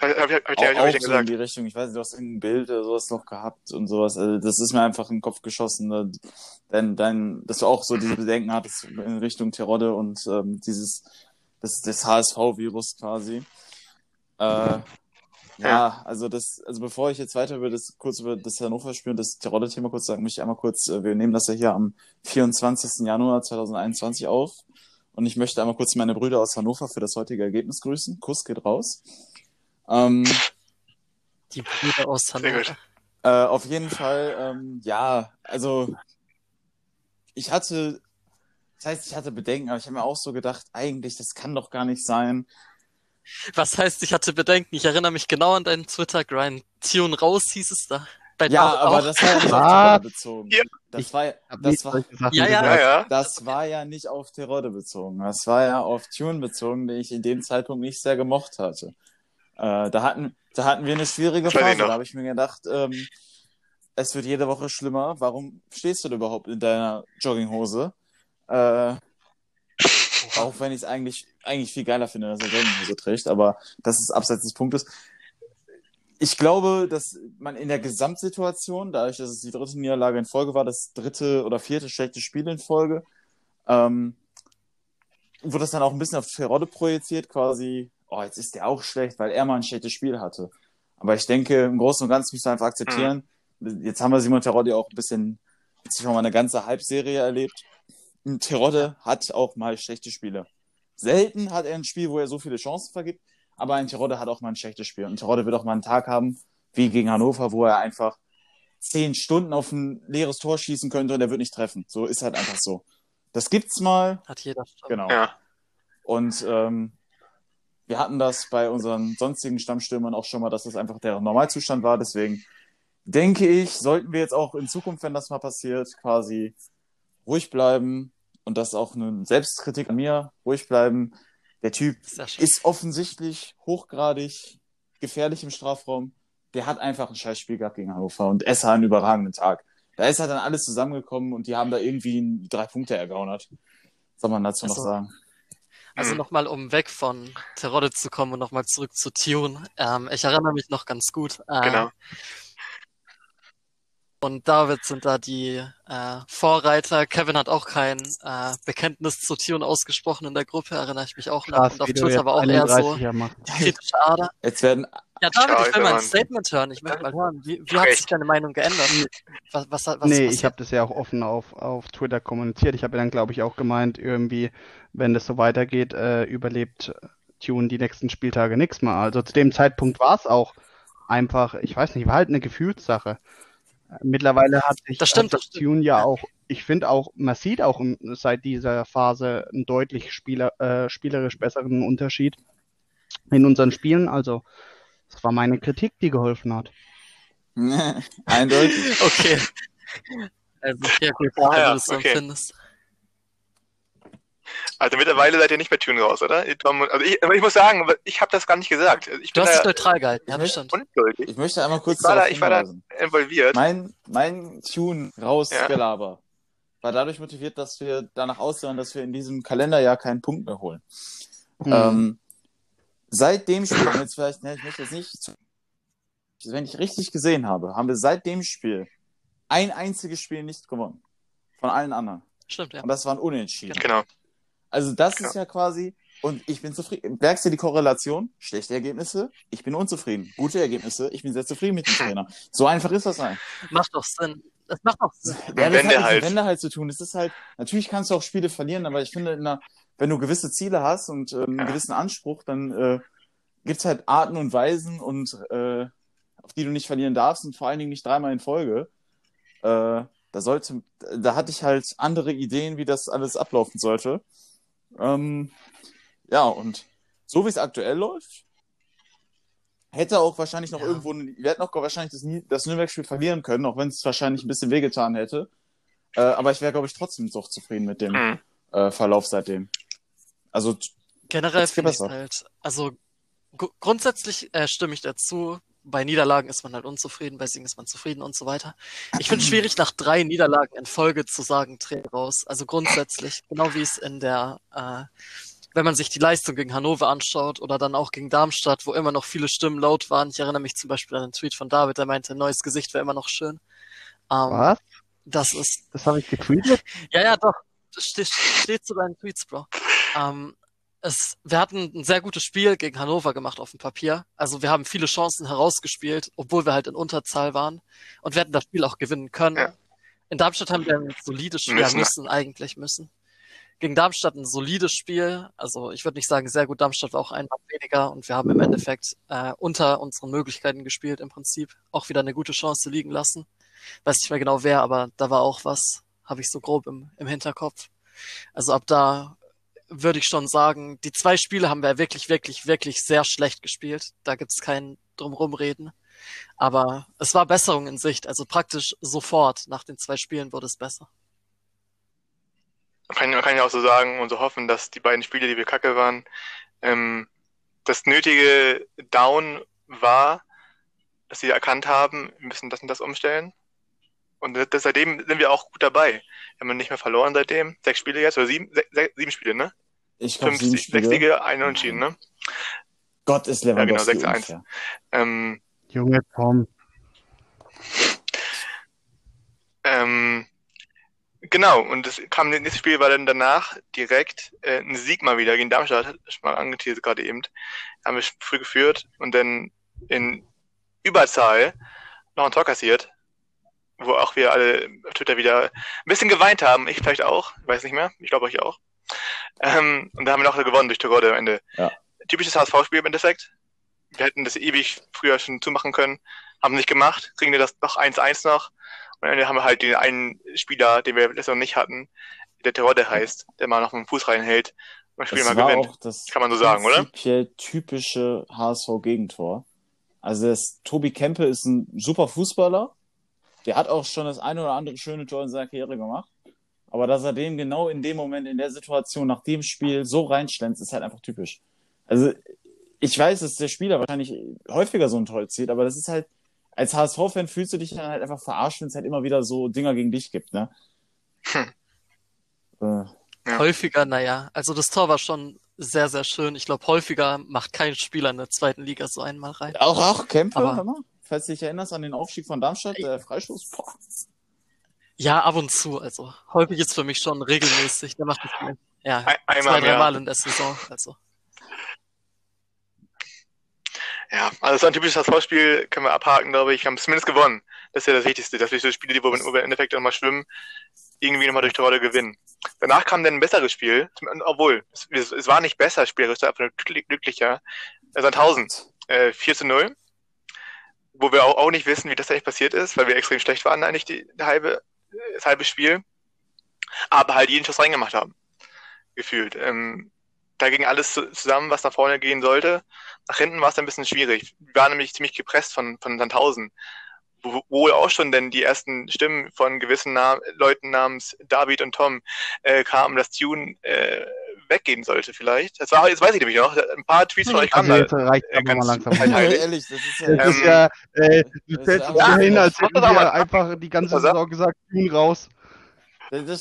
Hab, hab, hab, hab, ich- auch, hab ich auch ja so in gesagt. die Richtung. Ich weiß nicht, du hast irgendein Bild oder sowas noch gehabt und sowas. Also das ist mir einfach in den Kopf geschossen. Ne? Denn, dann, dass du auch so diese Bedenken hattest in Richtung Terodde und ähm, dieses das, das HSV-Virus quasi. Äh, ja, also das, also bevor ich jetzt weiter über das kurz über das Hannover-Spiel und das Terodde-Thema kurz sagen, möchte ich einmal kurz, äh, wir nehmen das ja hier am 24. Januar 2021 auf. Und ich möchte einmal kurz meine Brüder aus Hannover für das heutige Ergebnis grüßen. Kuss geht raus. Ähm, Die Brüder aus Sehr Hannover. gut. äh, auf jeden Fall, ähm, ja, also ich hatte, das heißt, ich hatte Bedenken, aber ich habe mir auch so gedacht, eigentlich, das kann doch gar nicht sein. Was heißt, ich hatte Bedenken? Ich erinnere mich genau an deinen Twitter-Grind. Tune raus hieß es da. Bei Ja, David aber auch. das war ja nicht auf. Terodde bezogen. Ja. Das war, das war, Ja, ja. Ja, das war ja nicht auf Terodde bezogen. Das war ja auf Tune bezogen, den ich in dem Zeitpunkt nicht sehr gemocht hatte. Äh, da hatten, da hatten wir eine schwierige Phase. Da habe ich mir gedacht, ähm, es wird jede Woche schlimmer. Warum stehst du denn überhaupt in deiner Jogginghose? Äh, auch wenn ich es eigentlich, eigentlich viel geiler finde, dass er Jogginghose trägt, aber das ist abseits des Punktes. Ich glaube, dass man in der Gesamtsituation, dadurch, dass es die dritte Niederlage in Folge war, das dritte oder vierte schlechte Spiel in Folge, ähm, wurde das dann auch ein bisschen auf Terodde projiziert, quasi, oh, jetzt ist der auch schlecht, weil er mal ein schlechtes Spiel hatte. Aber ich denke, im Großen und Ganzen müssen wir einfach akzeptieren. Jetzt haben wir Simon Terodde auch ein bisschen, jetzt schon mal eine ganze Halbserie erlebt. Terodde hat auch mal schlechte Spiele. Selten hat er ein Spiel, wo er so viele Chancen vergibt, aber ein Terodde hat auch mal ein schlechtes Spiel. Und Terodde wird auch mal einen Tag haben, wie gegen Hannover, wo er einfach zehn Stunden auf ein leeres Tor schießen könnte und er wird nicht treffen. So ist halt einfach so. Das gibt's mal. Hat jeder schon. Genau. Ja. Und ähm, wir hatten das bei unseren sonstigen Stammstürmern auch schon mal, dass das einfach der Normalzustand war. Deswegen denke ich, sollten wir jetzt auch in Zukunft, wenn das mal passiert, quasi ruhig bleiben. Und das ist auch eine Selbstkritik an mir, ruhig bleiben. Der Typ schön. ist offensichtlich hochgradig gefährlich im Strafraum. Der hat einfach ein scheiß Spiel gehabt gegen Hannover und Esser einen überragenden Tag. Da ist halt dann alles zusammengekommen und die haben da irgendwie drei Punkte ergaunert. Soll man dazu noch Also, sagen? Also Hm. nochmal, um weg von Terodde zu kommen und nochmal zurück zu Tune. Ähm, ich erinnere mich noch ganz gut. Äh, Genau. Und David sind da die äh, Vorreiter. Kevin hat auch kein äh, Bekenntnis zu Tune ausgesprochen in der Gruppe, erinnere ich mich auch noch. Krass, Und auf Twitter war auch eher so 31er machst. die kritische Ader. Jetzt werden Ja, David, ich will mal ein. Statement hören. Ich möchte mal hören. Wie, wie hat sich deine Meinung geändert? Was, was, was Nee, was ich habe das ja auch offen auf, auf Twitter kommuniziert. Ich habe ja dann, glaube ich, auch gemeint, irgendwie, wenn das so weitergeht, äh, überlebt Tune die nächsten Spieltage nichts mehr. Also zu dem Zeitpunkt war es auch einfach, ich weiß nicht, war halt eine Gefühlssache. Mittlerweile hat sich, Das stimmt, hat sich das stimmt. Tune ja auch, ich finde auch, man sieht auch seit dieser Phase einen deutlich spieler, äh, spielerisch besseren Unterschied in unseren Spielen. Also, das war meine Kritik, die geholfen hat. eindeutig. Okay. Also, ja, gut, Ah, wenn ja, du das so okay. empfindest. Also mittlerweile seid ihr nicht mehr Tune raus, oder? Also ich, ich muss sagen, ich habe das gar nicht gesagt. Ich Du hast dich neutral gehalten, ja, Ich möchte- bestimmt. Ich möchte einmal kurz Ich war da- darauf ich war da- involviert. Mein, mein Tune rausgelaber war dadurch motiviert, dass wir danach aussehen, dass wir in diesem Kalenderjahr keinen Punkt mehr holen. Hm. Ähm, seit dem Spiel, jetzt vielleicht, ne, ich möchte jetzt nicht, wenn ich richtig gesehen habe, haben wir seit dem Spiel ein einziges Spiel nicht gewonnen. Von allen anderen. Stimmt, ja. Und das waren Unentschieden. Genau. Also das ist ja quasi, und ich bin zufrieden. Merkst du die Korrelation? Schlechte Ergebnisse, ich bin unzufrieden. Gute Ergebnisse, ich bin sehr zufrieden mit dem Trainer. So einfach ist das ein. Macht doch Sinn. Das macht doch Sinn. Ja, das hat mit halt. Wende halt zu tun. Es ist halt, natürlich kannst du auch Spiele verlieren, aber ich finde, in einer, wenn du gewisse Ziele hast und ähm, einen Ja. gewissen Anspruch, dann äh, gibt's halt Arten und Weisen und äh, auf die du nicht verlieren darfst und vor allen Dingen nicht dreimal in Folge. Äh, da sollte, da hatte ich halt andere Ideen, wie das alles ablaufen sollte. Ähm, ja, und so wie es aktuell läuft, hätte auch wahrscheinlich noch Ja. irgendwo, wir hätten auch wahrscheinlich das, das Nürnberg-Spiel verlieren können, auch wenn es wahrscheinlich ein bisschen wehgetan hätte. Äh, aber ich wäre, glaube ich, trotzdem doch zufrieden mit dem Hm. äh, Verlauf seitdem. Also, Generell finde ich halt, also grundsätzlich äh, stimme ich dazu. Bei Niederlagen ist man halt unzufrieden, bei Siegen ist man zufrieden und so weiter. Ich finde es schwierig, nach drei Niederlagen in Folge zu sagen, dreh raus. Also grundsätzlich, genau wie es in der, äh, wenn man sich die Leistung gegen Hannover anschaut oder dann auch gegen Darmstadt, wo immer noch viele Stimmen laut waren. Ich erinnere mich zum Beispiel an den Tweet von David, der meinte, neues Gesicht wäre immer noch schön. Ähm, Was? Das ist, Das habe ich getweetet? ja, ja, doch. Das steht, steht zu deinen Tweets, Bro. Ähm, es, wir hatten ein sehr gutes Spiel gegen Hannover gemacht auf dem Papier. Also wir haben viele Chancen herausgespielt, obwohl wir halt in Unterzahl waren. Und wir hätten das Spiel auch gewinnen können. Ja. In Darmstadt haben wir ein solides Spiel, Müssen. müssen, eigentlich müssen. Gegen Darmstadt ein solides Spiel. Also ich würde nicht sagen sehr gut. Darmstadt war auch ein Mann weniger und wir haben im Endeffekt äh, unter unseren Möglichkeiten gespielt im Prinzip. Auch wieder eine gute Chance liegen lassen. Weiß nicht mehr genau wer, aber da war auch was, habe ich so grob im, im Hinterkopf. Also ab da würde ich schon sagen, die zwei Spiele haben wir wirklich, wirklich, wirklich sehr schlecht gespielt. Da gibt's kein drumrumreden. Aber es war Besserung in Sicht. Also praktisch sofort nach den zwei Spielen wurde es besser. Man kann, ja auch so sagen und so hoffen, dass die beiden Spiele, die wir kacke waren, ähm, das nötige Down war, dass sie erkannt haben, wir müssen das und das umstellen. Und das, seitdem sind wir auch gut dabei. Wir haben nicht mehr verloren seitdem. Sechs Spiele jetzt, oder sieben, se, se, sieben Spiele, ne? ich glaube, sieben sechs Spiele. Siege, ein Unentschieden, ne? Gott ist Ja, genau, Lewandowski 6-1. unfair. Ähm, Junge Tom. Ähm, genau, und das kam, das nächste Spiel war dann danach direkt äh, ein Sieg mal wieder gegen Darmstadt, hat schon mal angeteasert gerade eben. Haben wir früh geführt und dann in Überzahl noch ein Tor kassiert, wo auch wir alle auf Twitter wieder ein bisschen geweint haben. Ich vielleicht auch, ich weiß nicht mehr, ich glaube euch auch. Ähm, und da haben wir noch gewonnen durch Torode am Ende. Ja. Typisches HSV-Spiel im Endeffekt. wir hätten das ewig früher schon zumachen können, haben nicht gemacht, kriegen wir das noch 1-1 noch. Und dann haben wir halt den einen Spieler, den wir letztes Mal nicht hatten, der Terodde heißt, der mal noch einen Fuß reinhält und das Spiel mal war gewinnt. auch das Kann man so sagen, oder? typische HSV-Gegentor. Also das Tobi Kempe ist ein super Fußballer. Der hat auch schon das eine oder andere schöne Tor in seiner Karriere gemacht. Aber dass er den genau in dem Moment, in der Situation, nach dem Spiel so reinschlänzt, ist halt einfach typisch. Also ich weiß, dass der Spieler wahrscheinlich häufiger so ein Tor zieht, aber das ist halt, als HSV-Fan fühlst du dich dann halt einfach verarscht, wenn es halt immer wieder so Dinger gegen dich gibt, ne? Hm. Äh, Ja. Häufiger, naja. Also das Tor war schon sehr, sehr schön. Ich glaube, häufiger macht kein Spieler in der zweiten Liga so einmal rein. Auch, auch Kämpfe, Aber-. Falls du dich erinnerst an den Aufstieg von Darmstadt, der Freistoß. Boah. Ja, ab und zu. Also häufig ist für mich schon regelmäßig. Der macht das ja Ein- einmal zwei, im Jahr. dreimal in der Saison. Also Ja, also so ein typisches HSV-Spiel können wir abhaken, glaube ich. Wir haben zumindest gewonnen. Das ist ja das Wichtigste, dass wir so Spiele, die wo wir im Endeffekt nochmal schwimmen, irgendwie nochmal durch die Rolle gewinnen. Danach kam dann ein besseres Spiel, obwohl, es, es war nicht besser spielerisch, einfach nur glück- glücklicher. Sandhausen, äh, 4 zu 0, wo wir auch, auch nicht wissen, wie das eigentlich passiert ist, weil wir extrem schlecht waren eigentlich die, die halbe, das halbe Spiel, aber halt jeden Schuss reingemacht haben, gefühlt. Ähm, da ging alles zu- zusammen, was nach vorne gehen sollte. Nach hinten war es ein bisschen schwierig. Wir waren nämlich ziemlich gepresst von, von Sandhausen. Wo, wo auch schon denn die ersten Stimmen von gewissen Nam Leuten namens David und Tom äh, kamen, dass Tune äh, weggehen sollte vielleicht. Das war, jetzt weiß ich nämlich noch, ein paar Tweets von euch kamen Also da. reicht äh, aber mal ganz langsam. ehrlich, das ist ja. Das Ähm, ist ja, äh, du das ist ja- hin, als hätten das wir einfach die ganze Saison gesagt, Tune raus. Das, das,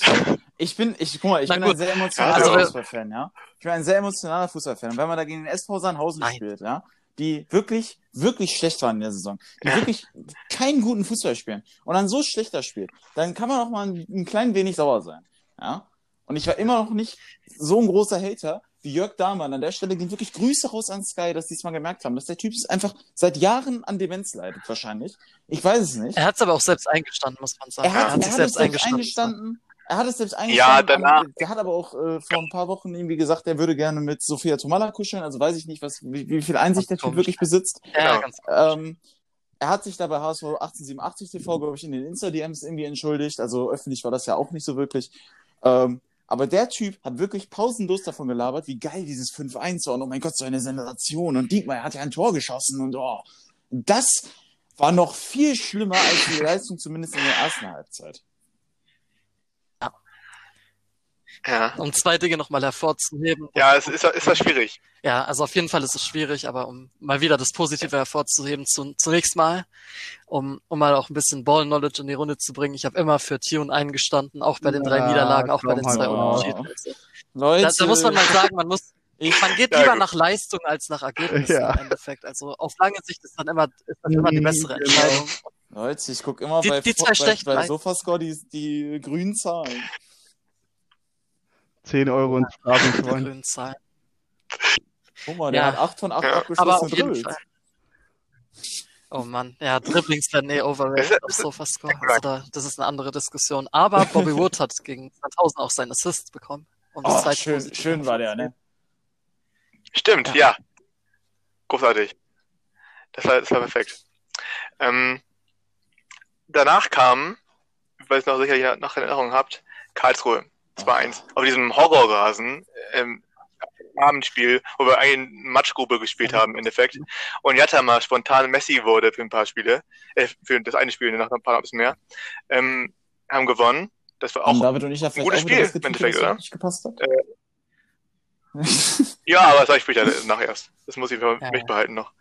ich bin, ich, guck mal, ich Na bin gut. ein sehr emotionaler Also wir- Fußballfan, ja. Ich bin ein sehr emotionaler Fußballfan. Und wenn man da gegen den SV Sandhausen Nein. spielt, ja, die wirklich, wirklich schlecht waren in der Saison, die Ja. wirklich keinen guten Fußball spielen und dann so schlechter spielt, dann kann man auch mal ein, ein klein wenig sauer sein, ja. Und ich war immer noch nicht so ein großer Hater wie Jörg Dahmann. An der Stelle gehen wirklich Grüße raus an Sky, dass die es mal gemerkt haben, dass der Typ ist einfach seit Jahren an Demenz leidet, wahrscheinlich. Ich weiß es nicht. er hat es aber auch selbst eingestanden, muss man sagen. Er hat, sich er hat es selbst eingestanden. Er hat es selbst eingestanden. danach- aber Der hat aber auch äh, vor ein paar Wochen irgendwie gesagt, er würde gerne mit Sophia Tomala kuscheln. Also weiß ich nicht, was, wie, wie viel Einsicht der Typ wirklich besitzt. Ja, Genau. ganz Ähm, er hat sich da bei HSV 1887 TV, glaube ich, in den Insta-DMs irgendwie entschuldigt. Also öffentlich war das ja auch nicht so wirklich. Ähm, aber der Typ hat wirklich pausenlos davon gelabert, wie geil dieses 5-1 war. Und oh mein Gott, so eine Sensation. Und Diekmeyer hat ja ein Tor geschossen. Und oh, das war noch viel schlimmer als die Leistung, zumindest in der ersten Halbzeit. Ja, Um zwei Dinge nochmal hervorzuheben. ja es ist, ist was schwierig. Ja, also auf jeden Fall ist es schwierig, aber um mal wieder das Positive hervorzuheben, zu, zunächst mal, um, um mal auch ein bisschen Ball-Knowledge in die Runde zu bringen. Ich habe immer für Tune eingestanden, auch bei den drei Ja, Niederlagen, auch bei den zwei. Unentschieden. Also, Leute, da, da muss man mal sagen, man muss, man geht Ja, lieber gut. nach Leistung als nach Ergebnissen Ja. im Endeffekt. Also auf lange Sicht ist dann immer, ist dann immer die bessere Genau. Entscheidung. Leute, ich gucke immer Die- bei, die bei, bei Leistungen. Sofascore die, die grünen Zahlen. 10 Euro Phrasenschwein. grünen Zahlen. Guck mal, der Ja. hat 8 von 8 Ja. Fall. Oh Mann, ja, Dribblings werden eh overrated auf Sofascore. Also da, das ist eine andere Diskussion. Aber Bobby Wood hat gegen 2000 auch seinen Assist bekommen. Um das Oh, schön, schön war der, ne? Stimmt, Ja. ja. Großartig. Das war, das war perfekt. Ähm, danach kam, weil ihr es noch sicherlich noch in Erinnerung habt, Karlsruhe 2-1. Auf diesem Horrorrasen, ähm, Abendspiel, wo wir eine Matschgruppe gespielt haben im Endeffekt. Und Jatta mal spontan Messi wurde für ein paar Spiele, äh, für das eine Spiel, nach ein paar ein bisschen mehr, ähm, haben gewonnen. Das war auch, David und ich vielleicht gutes Spiel, im Endeffekt, oder? nicht gepasst hat? ja, aber das sag ich später nachher erst. Das muss ich für Ja. mich behalten noch.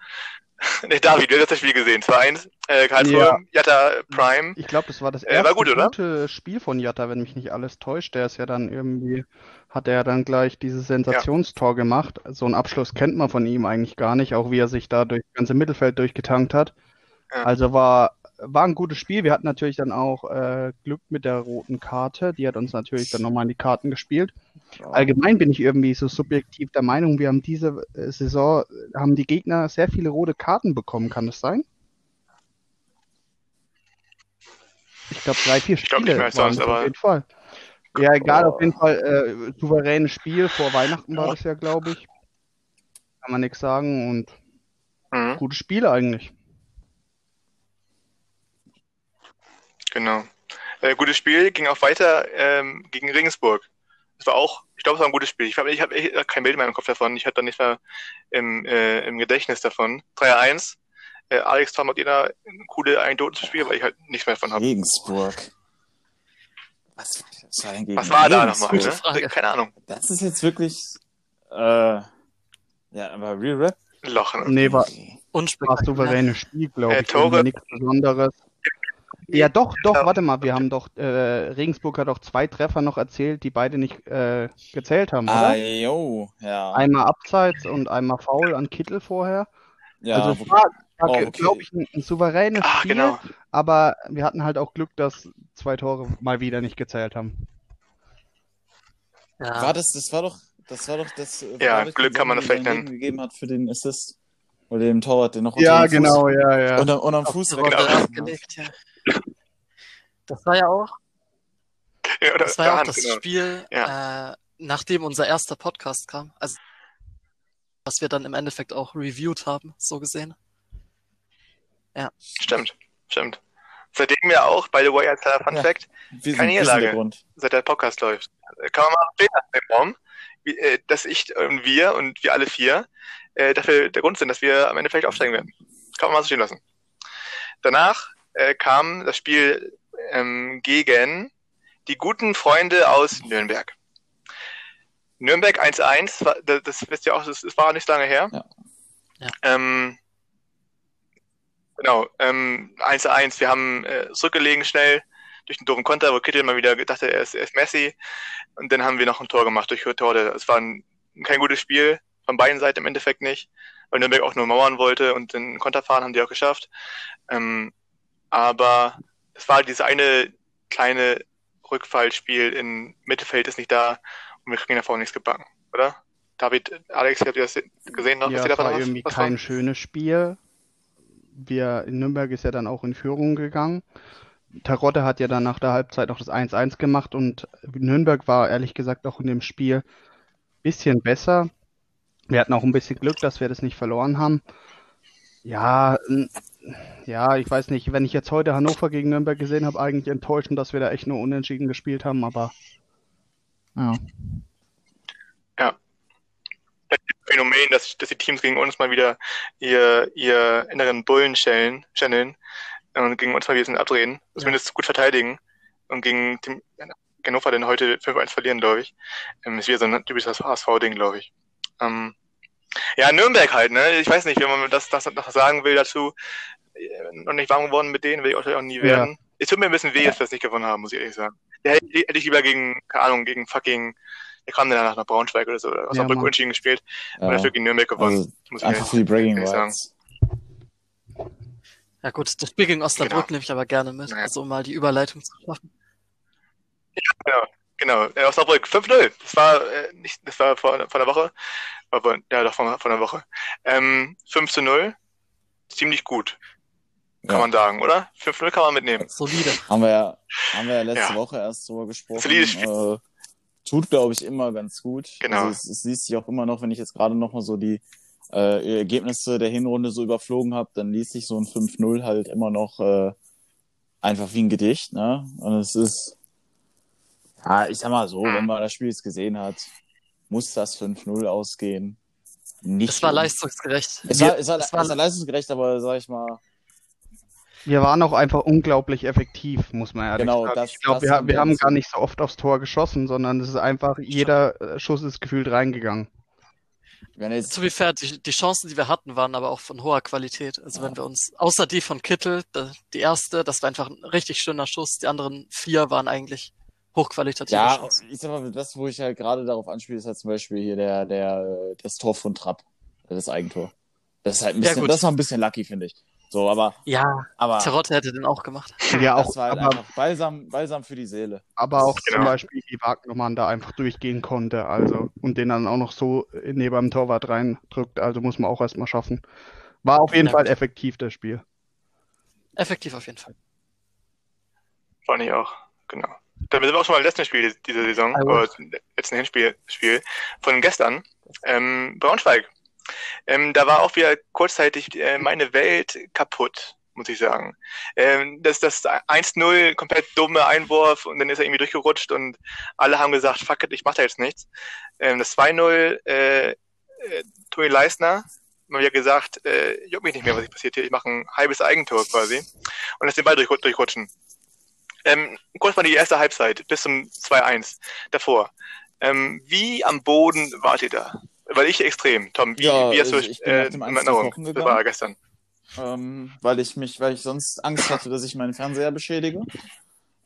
nee, David, du hast das Spiel gesehen. 2-1, äh, Karlsruhe, Ja. Jatta Prime. Ich glaube, das war das Äh, war erste gut, gute Spiel von Jatta, wenn mich nicht alles täuscht. Der ist ja dann irgendwie, hat er dann gleich dieses Sensationstor gemacht. So einen Abschluss kennt man von ihm eigentlich gar nicht, auch wie er sich da durch das ganze Mittelfeld durchgetankt hat. Ja. Also war, war ein gutes Spiel. Wir hatten natürlich dann auch äh, Glück mit der roten Karte. Die hat uns natürlich dann nochmal in die Karten gespielt. Allgemein bin ich irgendwie so subjektiv der Meinung, wir haben diese äh, Saison, haben die Gegner sehr viele rote Karten bekommen. Kann das sein? Ich glaube, drei, vier glaub nicht Spiele mehr als es auf aber- jeden Fall. Ja, egal, auf jeden Fall äh, souveränes Spiel. Vor Weihnachten war das ja, glaube ich. Kann man nichts sagen. Und Mhm, Gutes Spiel eigentlich. Genau. Äh, gutes Spiel, ging auch weiter ähm, gegen Regensburg. Das war auch, ich glaube, es war ein gutes Spiel. Ich habe ich hab echt kein Bild mehr im Kopf davon. Ich hatte da nicht mehr im, äh, im Gedächtnis davon. 3-1. Äh, Alex, Tom, ihr da coole Anekdoten zu Spiel, weil ich halt nichts mehr davon habe. Regensburg. Was, was war denn gegen Was war da Regensburg? nochmal? Ne? Keine Ahnung. Das ist jetzt wirklich, äh, ja, aber Real Rap? Loch. Ne? Nee, war, war souveränes Spiel, glaube Äh, ich. Tore. Nichts Besonderes. Ja, doch, doch, Ja. warte mal, wir haben doch, äh, Regensburg hat doch zwei Treffer noch erzählt, die beide nicht äh, gezählt haben, Ah, oder? jo, ja. Einmal Abseits und einmal Foul an Kittel vorher. ja, also es war, war Oh, okay. glaube ich, ein, ein souveränes Ah, Spiel, genau. aber wir hatten halt auch Glück, dass zwei Tore mal wieder nicht gezählt haben. Ja. war das, das war doch, das war doch das, äh, Ja, war das Glück die kann man das vielleicht dann gegeben hat für den Assist. Oder dem Torwart, den noch unter Ja, dem Fuß, genau, ja, ja. Unter, unterm Fuß Genau. abgelegt, ja. Das war ja auch, Ja, oder das war ja auch das genau. Spiel, äh, nachdem unser erster Podcast kam. Also, was wir dann im Endeffekt auch reviewed haben, so gesehen. Stimmt, stimmt. Seitdem ja auch, by the way, als kleiner Fun Ja. Fact, sind, Keine Niederlage. seit der Podcast läuft. Kann man mal Raum, wie, äh, dass ich und wir und wir alle vier äh, dafür der Grund sind, dass wir am Ende vielleicht aufsteigen werden. Kann man mal so stehen lassen. Danach äh, kam das Spiel ähm, gegen die guten Freunde aus Nürnberg. Nürnberg 1-1, war- das, das wisst ihr auch, das, das war nicht lange her. Ja. Ja. Ähm, genau, ähm, 1-1, wir haben äh, zurückgelegen schnell durch den doofen Konter, wo Kittel mal wieder dachte, er ist, er ist Messi. Und dann haben wir noch ein Tor gemacht durch Hürtorde. Es war ein, kein gutes Spiel, von beiden Seiten im Endeffekt nicht, weil Nürnberg auch nur mauern wollte und den Konter fahren haben die auch geschafft. Ähm, aber es war dieses eine kleine Rückfallspiel im Mittelfeld ist nicht da und wir kriegen davor nichts gebacken, oder? David, Alex, habt ihr das gesehen noch? Ja, Was ihr davon war irgendwie was kein war? schönes Spiel. Wir, in Nürnberg ist ja dann auch in Führung gegangen. Tarotte hat ja dann nach der Halbzeit noch das 1-1 gemacht und Nürnberg war ehrlich gesagt auch in dem Spiel ein bisschen besser. Wir hatten auch ein bisschen Glück, dass wir das nicht verloren haben. Ja, ja, ich weiß nicht, wenn ich jetzt heute Hannover gegen Nürnberg gesehen habe, eigentlich enttäuschend, dass wir da echt nur unentschieden gespielt haben, aber ja. Phänomen, dass, dass die Teams gegen uns mal wieder ihr, ihr inneren Bullen channeln, channeln und gegen uns mal wieder ein bisschen abdrehen, zumindest gut verteidigen und gegen Team, Hannover dann heute 5-1 verlieren, glaube ich. Ähm, ist wieder so ein typisches HSV-Ding, glaube ich. Ähm, ja, Nürnberg halt, ne? Ich weiß nicht, wenn man das, das noch sagen will dazu. Noch nicht warm geworden mit denen, will ich auch nie Ja. werden. Es tut mir ein bisschen weh, dass wir es nicht gewonnen haben, muss ich ehrlich sagen. Ja, hätte, hätte ich lieber gegen, keine Ahnung, gegen fucking, der kam dann danach nach Braunschweig oder so, oder aus Ja, Osnabrück Mann. unentschieden gespielt und Ja. dafür gegen Nürnberg gewonnen. Also, muss ich einfach für die Bragging ehrlich sagen. Rights. Ja gut, das Spiel gegen Osnabrück Genau. nehme ich aber gerne mit, Naja. also um mal die Überleitung zu schaffen. Genau, äh, Osnabrück, 5-0. Das war äh, nicht, das war vor, vor einer Woche. Aber ja, doch vor, vor einer Woche. Ähm, 5 zu 0. Ziemlich gut, kann Ja. man sagen, oder? 5-0 kann man mitnehmen. Solide. Haben wir ja, haben wir ja letzte Ja. Woche erst drüber gesprochen. Solides Spiel. Äh, tut, glaube ich, immer ganz gut. Genau. Also es, es liest sich auch immer noch, wenn ich jetzt gerade noch mal so die äh, Ergebnisse der Hinrunde so überflogen habe, dann liest sich so ein 5-0 halt immer noch äh, einfach wie ein Gedicht, ne? Und es ist, ja, ich sag mal so, Mhm. wenn man das Spiel jetzt gesehen hat, muss das 5-0 ausgehen. Nicht Es war leistungsgerecht. Es war, es war, es es war- war leistungsgerecht, aber sag ich mal, Wir waren auch einfach unglaublich effektiv, muss man ehrlich genau, sagen. das, Ich glaube, das wir, kommt wir haben gar nicht so oft aufs Tor geschossen, sondern es ist einfach, jeder äh, Schuss ist gefühlt reingegangen. Wenn jetzt, Zu be fair, die, die Chancen, die wir hatten, waren aber auch von hoher Qualität. Also wenn wir uns, außer die von Kittel, die erste, das war einfach ein richtig schöner Schuss. Die anderen vier waren eigentlich hochqualitative Ja, Chancen. ich sag mal, das, wo ich halt gerade darauf anspiele, ist halt zum Beispiel hier der, der, äh, das Tor von Trapp, das Eigentor. Das ist halt ein Ja, bisschen, gut. das war ein bisschen lucky, finde ich. So, aber, Ja, aber, Terotte hätte den auch gemacht. Ja, auch, das war halt aber, einfach balsam, balsam für die Seele. aber auch Genau. zum Beispiel, wie Wagnermann da einfach durchgehen konnte, also und den dann auch noch so neben dem Torwart reindrückt, also muss man auch erstmal schaffen. War auf jeden Ja, Fall gut. effektiv, das Spiel. Effektiv auf jeden Fall. Fand ich auch, genau. Damit sind wir auch schon mal im letzten Spiel dieser Saison, was. letzten Hinspiel Spiel von gestern. Ähm, Braunschweig Ähm, da war auch wieder kurzzeitig äh, meine Welt kaputt, muss ich sagen. Ähm, das, das 1-0, komplett dumme Einwurf und dann ist er irgendwie durchgerutscht und alle haben gesagt, fuck it, ich mach da jetzt nichts. Ähm, das 2-0, äh, äh, Toni Leisner, mal wieder gesagt, äh, juckt mich nicht mehr, was passiert hier, ich mache ein halbes Eigentor quasi und lass den Ball durch, durchrutschen. Ähm, kurz mal die erste Halbzeit bis zum 2-1 davor. Ähm, wie am Boden wart ihr da? Weil ich extrem. Tom, wie, Ja, wie hast du ich- ich bin äh, nach dem in 1 Erinnerung? kochen Das gegangen. war gestern. ähm, weil ich mich, weil ich sonst Angst hatte, dass ich meinen Fernseher beschädige.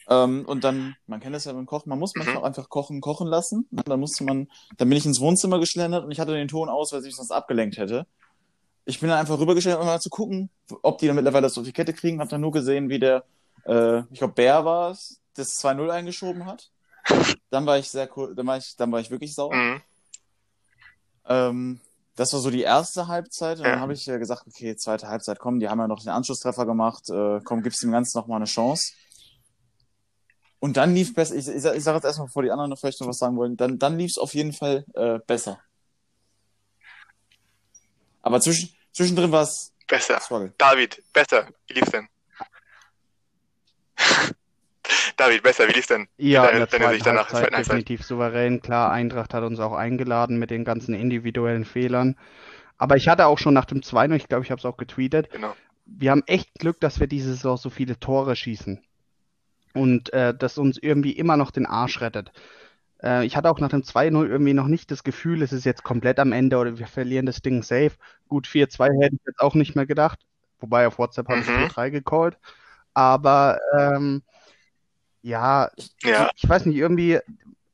Ähm, und dann, man kennt das ja beim Kochen, man muss manchmal Mhm. auch einfach kochen, kochen lassen. Dann musste man, dann bin ich ins Wohnzimmer geschlendert und ich hatte den Ton aus, weil ich sonst abgelenkt hätte. Ich bin dann einfach rübergeschlendert, um mal zu gucken, ob die dann mittlerweile das auf die Kette kriegen. Hab dann nur gesehen, wie der, äh, ich glaube, Bär war es, das 2-0 eingeschoben hat. Dann war ich sehr cool, dann war ich, dann war ich wirklich sauer. Mhm. Ähm, das war so die erste Halbzeit. Und dann habe ich äh, gesagt, okay, zweite Halbzeit, komm, die haben ja noch den Anschlusstreffer gemacht. Äh, komm, gib's dem Ganzen noch mal eine Chance. Und dann lief besser. Ich, ich, ich sage jetzt erstmal, bevor die anderen noch vielleicht noch was sagen wollen. Dann, dann lief es auf jeden Fall äh, besser. Aber zwischen, zwischendrin war es Besser. David, besser. Wie lief's denn? David, besser. Wie lief's denn? Ja, in Deine- der deine Sicht danach, Halbzeit definitiv souverän. Klar, Eintracht hat uns auch eingeladen mit den ganzen individuellen Fehlern. Aber ich hatte auch schon nach dem 2-0, ich glaube, ich habe es auch getweetet, Genau. wir haben echt Glück, dass wir diese Saison so viele Tore schießen. Und äh, das uns irgendwie immer noch den Arsch rettet. Äh, ich hatte auch nach dem 2-0 irgendwie noch nicht das Gefühl, es ist jetzt komplett am Ende oder wir verlieren das Ding safe. Gut, 4-2 hätte ich jetzt auch nicht mehr gedacht. Wobei auf WhatsApp habe ich Mhm. 4-3 gecallt. Aber ähm, ja, Ja. ich weiß nicht, irgendwie,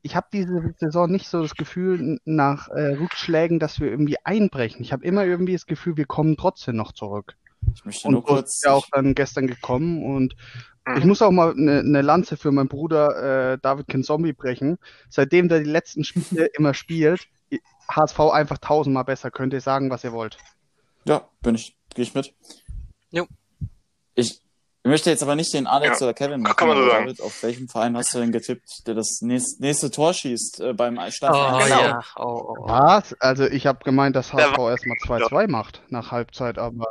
ich habe diese Saison nicht so das Gefühl nach äh, Rückschlägen, dass wir irgendwie einbrechen. Ich habe immer irgendwie das Gefühl, wir kommen trotzdem noch zurück. Ich möchte Und nur kurz. ist ja auch dann gestern gekommen und Mhm. ich muss auch mal eine ne Lanze für meinen Bruder äh, David Kinzombie brechen. Seitdem der die letzten Spiele immer spielt, HSV einfach tausendmal besser, könnt ihr sagen, was ihr wollt. Ja, bin ich, gehe ich mit. Jo. Ich möchte jetzt aber nicht den Alex Ja, oder Kevin kann man so sagen. David, auf welchen Verein hast du denn getippt, der das nächste, nächste Tor schießt äh, beim Stand? Oh, Genau. ja. Oh, oh, oh. Was? Also ich habe gemeint, dass HSV erstmal 2-2 macht nach Halbzeit, aber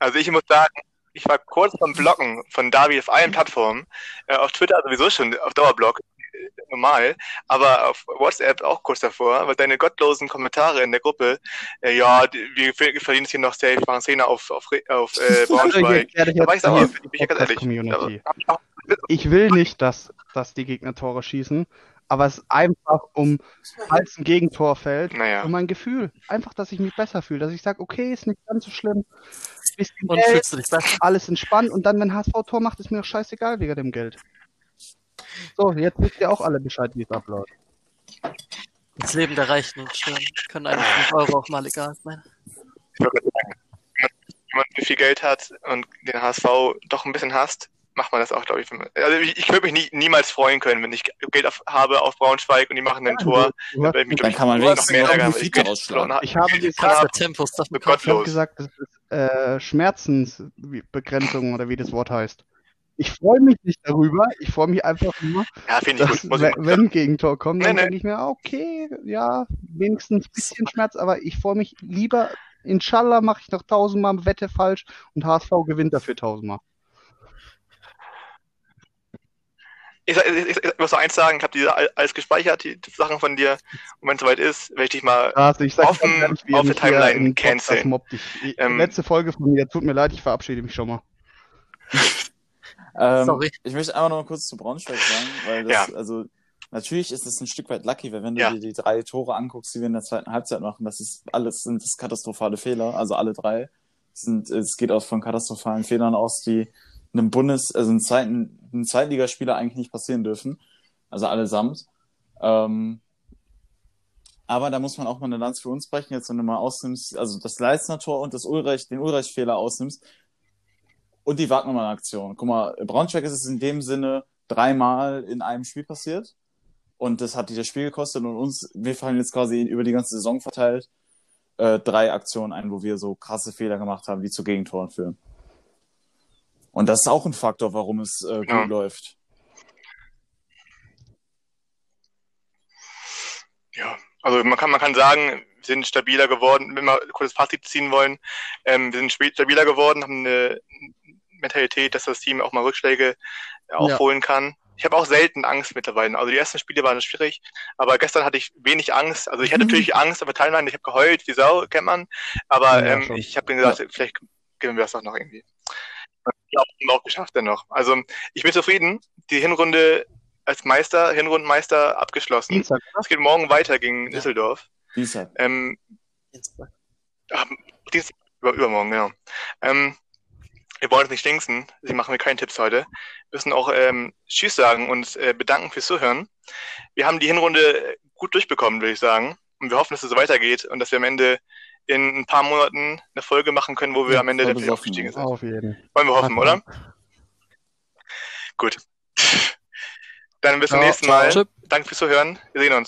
Also ich muss sagen, ich war kurz vom Blocken von David auf allen Plattformen. Äh, auf Twitter sowieso schon, auf Dauerblock, normal. Aber auf WhatsApp auch kurz davor, weil deine gottlosen Kommentare in der Gruppe, äh, ja, wir ver- verdienen es hier noch safe, machen Szene auf, auf, auf äh, Braunschweig. Ich ich ja ganz ehrlich. Community. Ich auch- Ich will nicht, dass, dass die Gegner Tore schießen, aber es ist einfach um, falls ein Gegentor fällt, Naja. um mein Gefühl. Einfach, dass ich mich besser fühle, dass ich sage, okay, ist nicht ganz so schlimm. Bisschen Und Geld, alles entspannt und dann, wenn HSV Tor macht, ist mir doch scheißegal wegen dem Geld. So, jetzt wisst ihr auch alle Bescheid, wie es abläuft. Das Leben der Reichen und Schirm können einem 5 Euro auch mal egal sein. Ich gerade sagen, wenn man viel Geld hat und den HSV doch ein bisschen hasst, macht man das auch, glaube ich. Also ich, ich würde mich nie, niemals freuen können, wenn ich Geld auf, habe auf Braunschweig und die machen ein Tor. Du hast, Dann, mich, Dann kann man noch wenigstens mehr noch ärgern, einen weil ich Profit Geld ausschlagen. habe. ich habe Die gesagt, Tempos kaufen. ich habe gesagt, das ist äh, Schmerzensbegrenzung oder wie das Wort heißt. Ich freue mich nicht darüber, ich freue mich einfach nur, Ja, dass, gut. Muss wenn, wenn ein Gegentor kommt, dann Nee, nee. denke ich mir, okay, ja, wenigstens ein bisschen Schmerz, aber ich freue mich lieber, inshallah mache ich noch tausendmal Wette falsch und HSV gewinnt dafür tausendmal. Ich, ich, ich, muss noch eins sagen, ich habe die all- alles gespeichert, die, die Sachen von dir. Und wenn es soweit ist, werde ich dich mal. Also ich dem- ganz auf der Timeline canceln. Ähm, letzte Folge von mir, tut mir leid, ich verabschiede mich schon mal. Ähm, Sorry. Ich möchte einfach noch mal kurz zu Braunschweig sagen, weil das, Ja. also, natürlich ist es ein Stück weit lucky, weil wenn du Ja. dir die drei Tore anguckst, die wir in der zweiten Halbzeit machen, das ist alles, sind das katastrophale Fehler, also alle drei. Sind, es geht auch von katastrophalen Fehlern aus, die einem Bundes, also einem zweiten, einem Zweitligaspieler eigentlich nicht passieren dürfen. Also allesamt. Ähm, aber da muss man auch mal eine Lanze für uns brechen, jetzt wenn du mal ausnimmst, also das Leistner Tor und das Ulreich, den Ulreich-Fehler ausnimmst, und die Wagnermann-Aktion. Guck mal, Braunschweig ist es in dem Sinne dreimal in einem Spiel passiert. Und das hat die das Spiel gekostet und uns, wir fallen jetzt quasi über die ganze Saison verteilt, äh, drei Aktionen ein, wo wir so krasse Fehler gemacht haben, die zu Gegentoren führen. Und das ist auch ein Faktor, warum es äh, gut Ja. läuft. Ja, Also man kann, man kann sagen, wir sind stabiler geworden, wenn wir ein kurzes Fazit ziehen wollen. Ähm, wir sind stabiler geworden, haben eine Mentalität, dass das Team auch mal Rückschläge aufholen ja. kann. Ich habe auch selten Angst mittlerweile. Also die ersten Spiele waren schwierig, aber gestern hatte ich wenig Angst. Also ich hatte mhm. natürlich Angst, aber teilweise ich habe geheult, wie Sau, kennt man. Aber ja, ähm, ich habe gesagt, ja. vielleicht gewinnen wir das auch noch irgendwie. Ich habe auch geschafft dennoch. Also ich bin zufrieden. Die Hinrunde als Meister, Hinrundenmeister abgeschlossen. Dienstag, es geht morgen weiter gegen ja. Düsseldorf. Dienstag. Ähm, Dienstag. Ach, Dienstag, über, übermorgen, genau. Ähm, wir wollen uns nicht stinksen, sie machen mir keine Tipps heute. Wir müssen auch ähm, Tschüss sagen und äh, bedanken fürs Zuhören. Wir haben die Hinrunde gut durchbekommen, würde ich sagen. Und wir hoffen, dass es so weitergeht und dass wir am Ende in ein paar Monaten eine Folge machen können, wo wir ja, am Ende der aufgestiegen sind. Auf jeden. Wollen wir hoffen, oder? Gut. Dann bis zum nächsten Mal. Danke fürs Zuhören. Wir sehen uns.